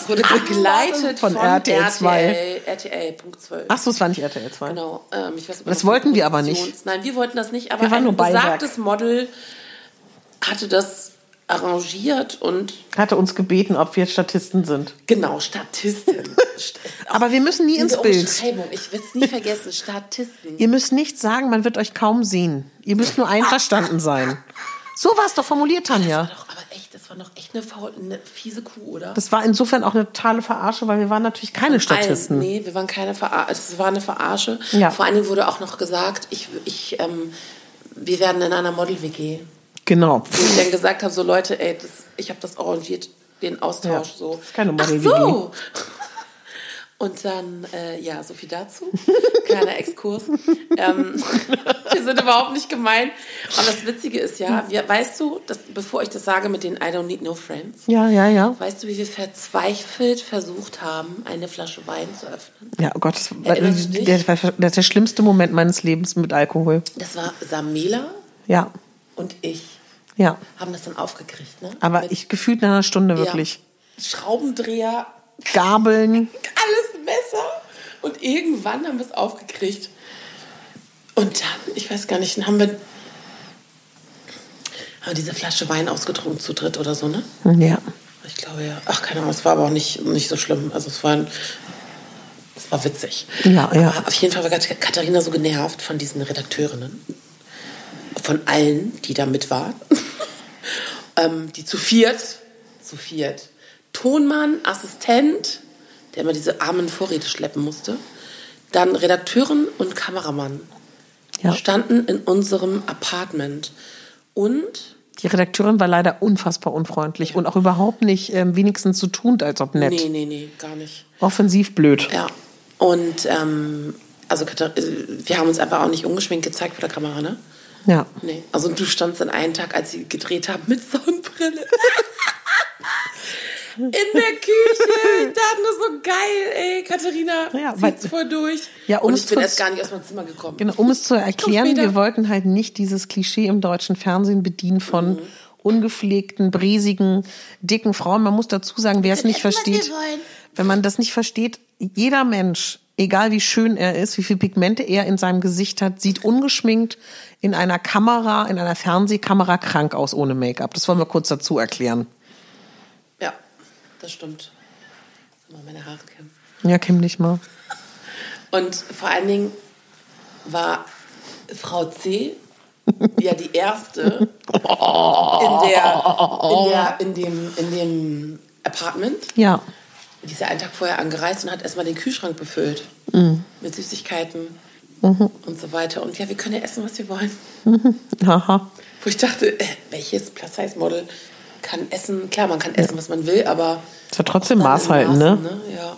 Es wurde begleitet Von von, RTL 2. RTL, RTL, Punkt 12. Ach so, es war nicht RTL 2. Genau. Ähm, ich weiß, Das das wollten wir aber nicht. Nein, wir wollten das nicht, aber ein nur Beiwerk. besagtes Model hatte das arrangiert und Hatte uns gebeten, ob wir Statisten sind. genau, Statistin. St- Aber wir müssen nie ins Bild. Ich will es nie vergessen, Statisten. Ihr müsst nichts sagen, man wird euch kaum sehen. Ihr müsst nur einverstanden sein. So war es doch formuliert, Tanja. Das war noch echt eine, faul, eine fiese Kuh, oder? Das war insofern auch eine totale Verarsche, weil wir waren natürlich keine Statisten. Allen, nee, wir waren keine Verarsche. Es war eine Verarsche. Ja. Vor allen Dingen wurde auch noch gesagt, ich, ich, ähm, wir werden in einer Model-WG. Genau. Wo ich dann gesagt habe, so Leute, ey, das, ich habe das arrangiert, den Austausch Ja, so. ist keine Ach Model-WG. so. Und dann, äh, ja, so viel dazu. Kleiner Exkurs. ähm, wir sind überhaupt nicht gemein. Aber das Witzige ist ja, wir, weißt du, dass, bevor ich das sage mit den I don't need no friends, Ja, ja, ja. weißt du, wie wir verzweifelt versucht haben, eine Flasche Wein zu öffnen? Ja, oh Gott, das war, das ist der schlimmste Moment meines Lebens mit Alkohol. Das war Samela Ja, und ich ja. haben das dann aufgekriegt. Ne? Aber Mit- ich gefühlt nach einer Stunde wirklich. Ja, Schraubendreher, Gabeln. alles Messer. Und irgendwann haben wir es aufgekriegt. Und dann, ich weiß gar nicht, dann haben wir, haben wir diese Flasche Wein ausgetrunken zu dritt oder so, ne? Ja. Ich glaube ja. Ach, keine Ahnung, es war aber auch nicht, nicht so schlimm. Also es war ein, es war witzig. Ja, ja. Aber auf jeden Fall war Kat- Katharina so genervt von diesen Redakteurinnen. Von allen, die da mit waren. ähm, die zu viert, zu viert. Tonmann, Assistent, der immer diese armen Vorräte schleppen musste. Dann Redakteurin und Kameramann Ja. standen in unserem Apartment. Und Die Redakteurin war leider unfassbar unfreundlich und auch überhaupt nicht ähm, wenigstens so tuend, als ob nett. nee, nee, nee, gar nicht. Offensiv blöd. Ja. Und ähm, also äh, wir haben uns einfach auch nicht ungeschminkt gezeigt vor der Kamera, ne? Ja. Nee. Also du standst dann einen Tag, als sie gedreht haben, mit Sonnenbrille. In der Küche. Ich dachte nur so geil, ey, Katharina Ja, zieht's voll durch. Ja, Und um's ich bin erst gar nicht aus meinem Zimmer gekommen. Genau, um es zu erklären, wir wollten halt nicht dieses Klischee im deutschen Fernsehen bedienen von Mhm. ungepflegten, briesigen, dicken Frauen. Man muss dazu sagen, wer es nicht versteht, wenn man das nicht versteht, jeder Mensch, egal wie schön er ist, wie viel Pigmente er in seinem Gesicht hat, sieht ungeschminkt in einer Kamera, in einer Fernsehkamera krank aus ohne Make-up. Das wollen wir kurz dazu erklären. Das stimmt. Mal meine Haare kämmen. Ja, Kim nicht mal. Und vor allen Dingen war Frau C. ja die erste in, der, in, der, in, dem, in dem Apartment. Ja. Die ist ja einen Tag vorher angereist und hat erstmal den Kühlschrank befüllt. Mit Süßigkeiten und so weiter. Und ja, wir können ja essen, was wir wollen. Haha. Wo ich dachte, äh, welches Plus-Size-Model kann essen? Klar, man kann essen, was man will, aber. Ist ja trotzdem Maß in halten, ne? Maßen, Ja.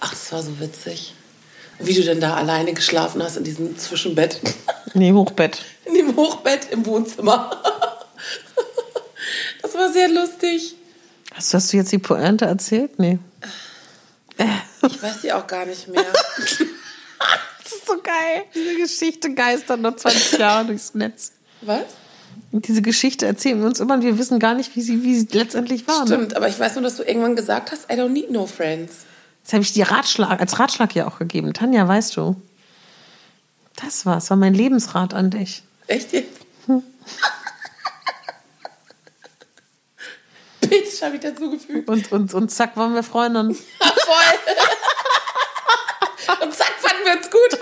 Ach, das war so witzig. Wie du denn da alleine geschlafen hast in diesem Zwischenbett. Nee, Hochbett. In dem Hochbett im Wohnzimmer. Das war sehr lustig. Hast, hast du jetzt die Pointe erzählt? Nee. Ich weiß sie auch gar nicht mehr. Das ist so geil. Diese Geschichte geistert noch 20 Jahre durchs Netz. Was? Diese Geschichte erzählen wir uns immer und wir wissen gar nicht, wie sie, wie sie letztendlich war. Ne? Stimmt, aber ich weiß nur, dass du irgendwann gesagt hast, I don't need no friends. Das habe ich dir Ratschlag, als Ratschlag ja auch gegeben. Tanja, weißt du? Das war's, war mein Lebensrat an dich. Echt jetzt? Bitch, habe ich dazugefügt. Und, und, und zack, waren wir Freundinnen. Ja, voll. Und zack, fanden wir uns gut.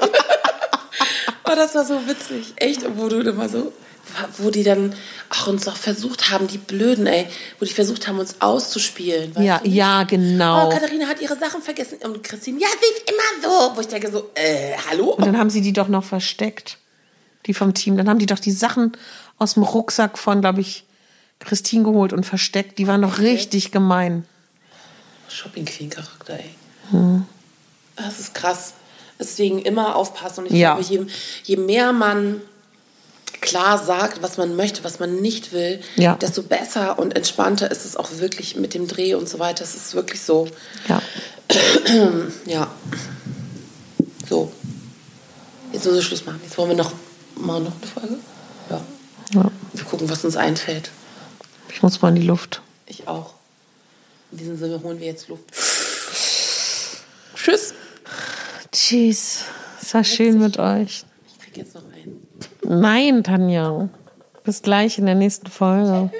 Oh, das war so witzig. Echt, wo du immer so, wo die dann auch uns auch versucht haben, die Blöden, ey, wo die versucht haben, uns auszuspielen. Ja, du? ja, Oh, genau. Katharina hat ihre Sachen vergessen. Und Christine, ja, sie ist immer so. Wo ich denke so, äh, hallo? Und dann haben sie die doch noch versteckt, die vom Team. Dann haben die doch die Sachen aus dem Rucksack von, glaube ich, Christine geholt und versteckt. Die waren doch richtig gemein. Shopping Queen Charakter, ey. Das ist krass. Deswegen immer aufpassen. Und ich Ja. glaube, je, je mehr man klar sagt, was man möchte, was man nicht will, Ja. desto besser und entspannter ist es auch wirklich mit dem Dreh und so weiter. Es ist wirklich so. Ja. Ja. So. Jetzt müssen wir Schluss machen. Jetzt wollen wir noch mal noch eine Folge. Ja. ja. Wir gucken, was uns einfällt. Ich muss mal in die Luft. Ich auch. In diesem Sinne holen wir jetzt Luft. Tschüss. Tschüss. Es war schön mit euch. Ich krieg jetzt noch. Nein, Tanja. Bis gleich in der nächsten Folge.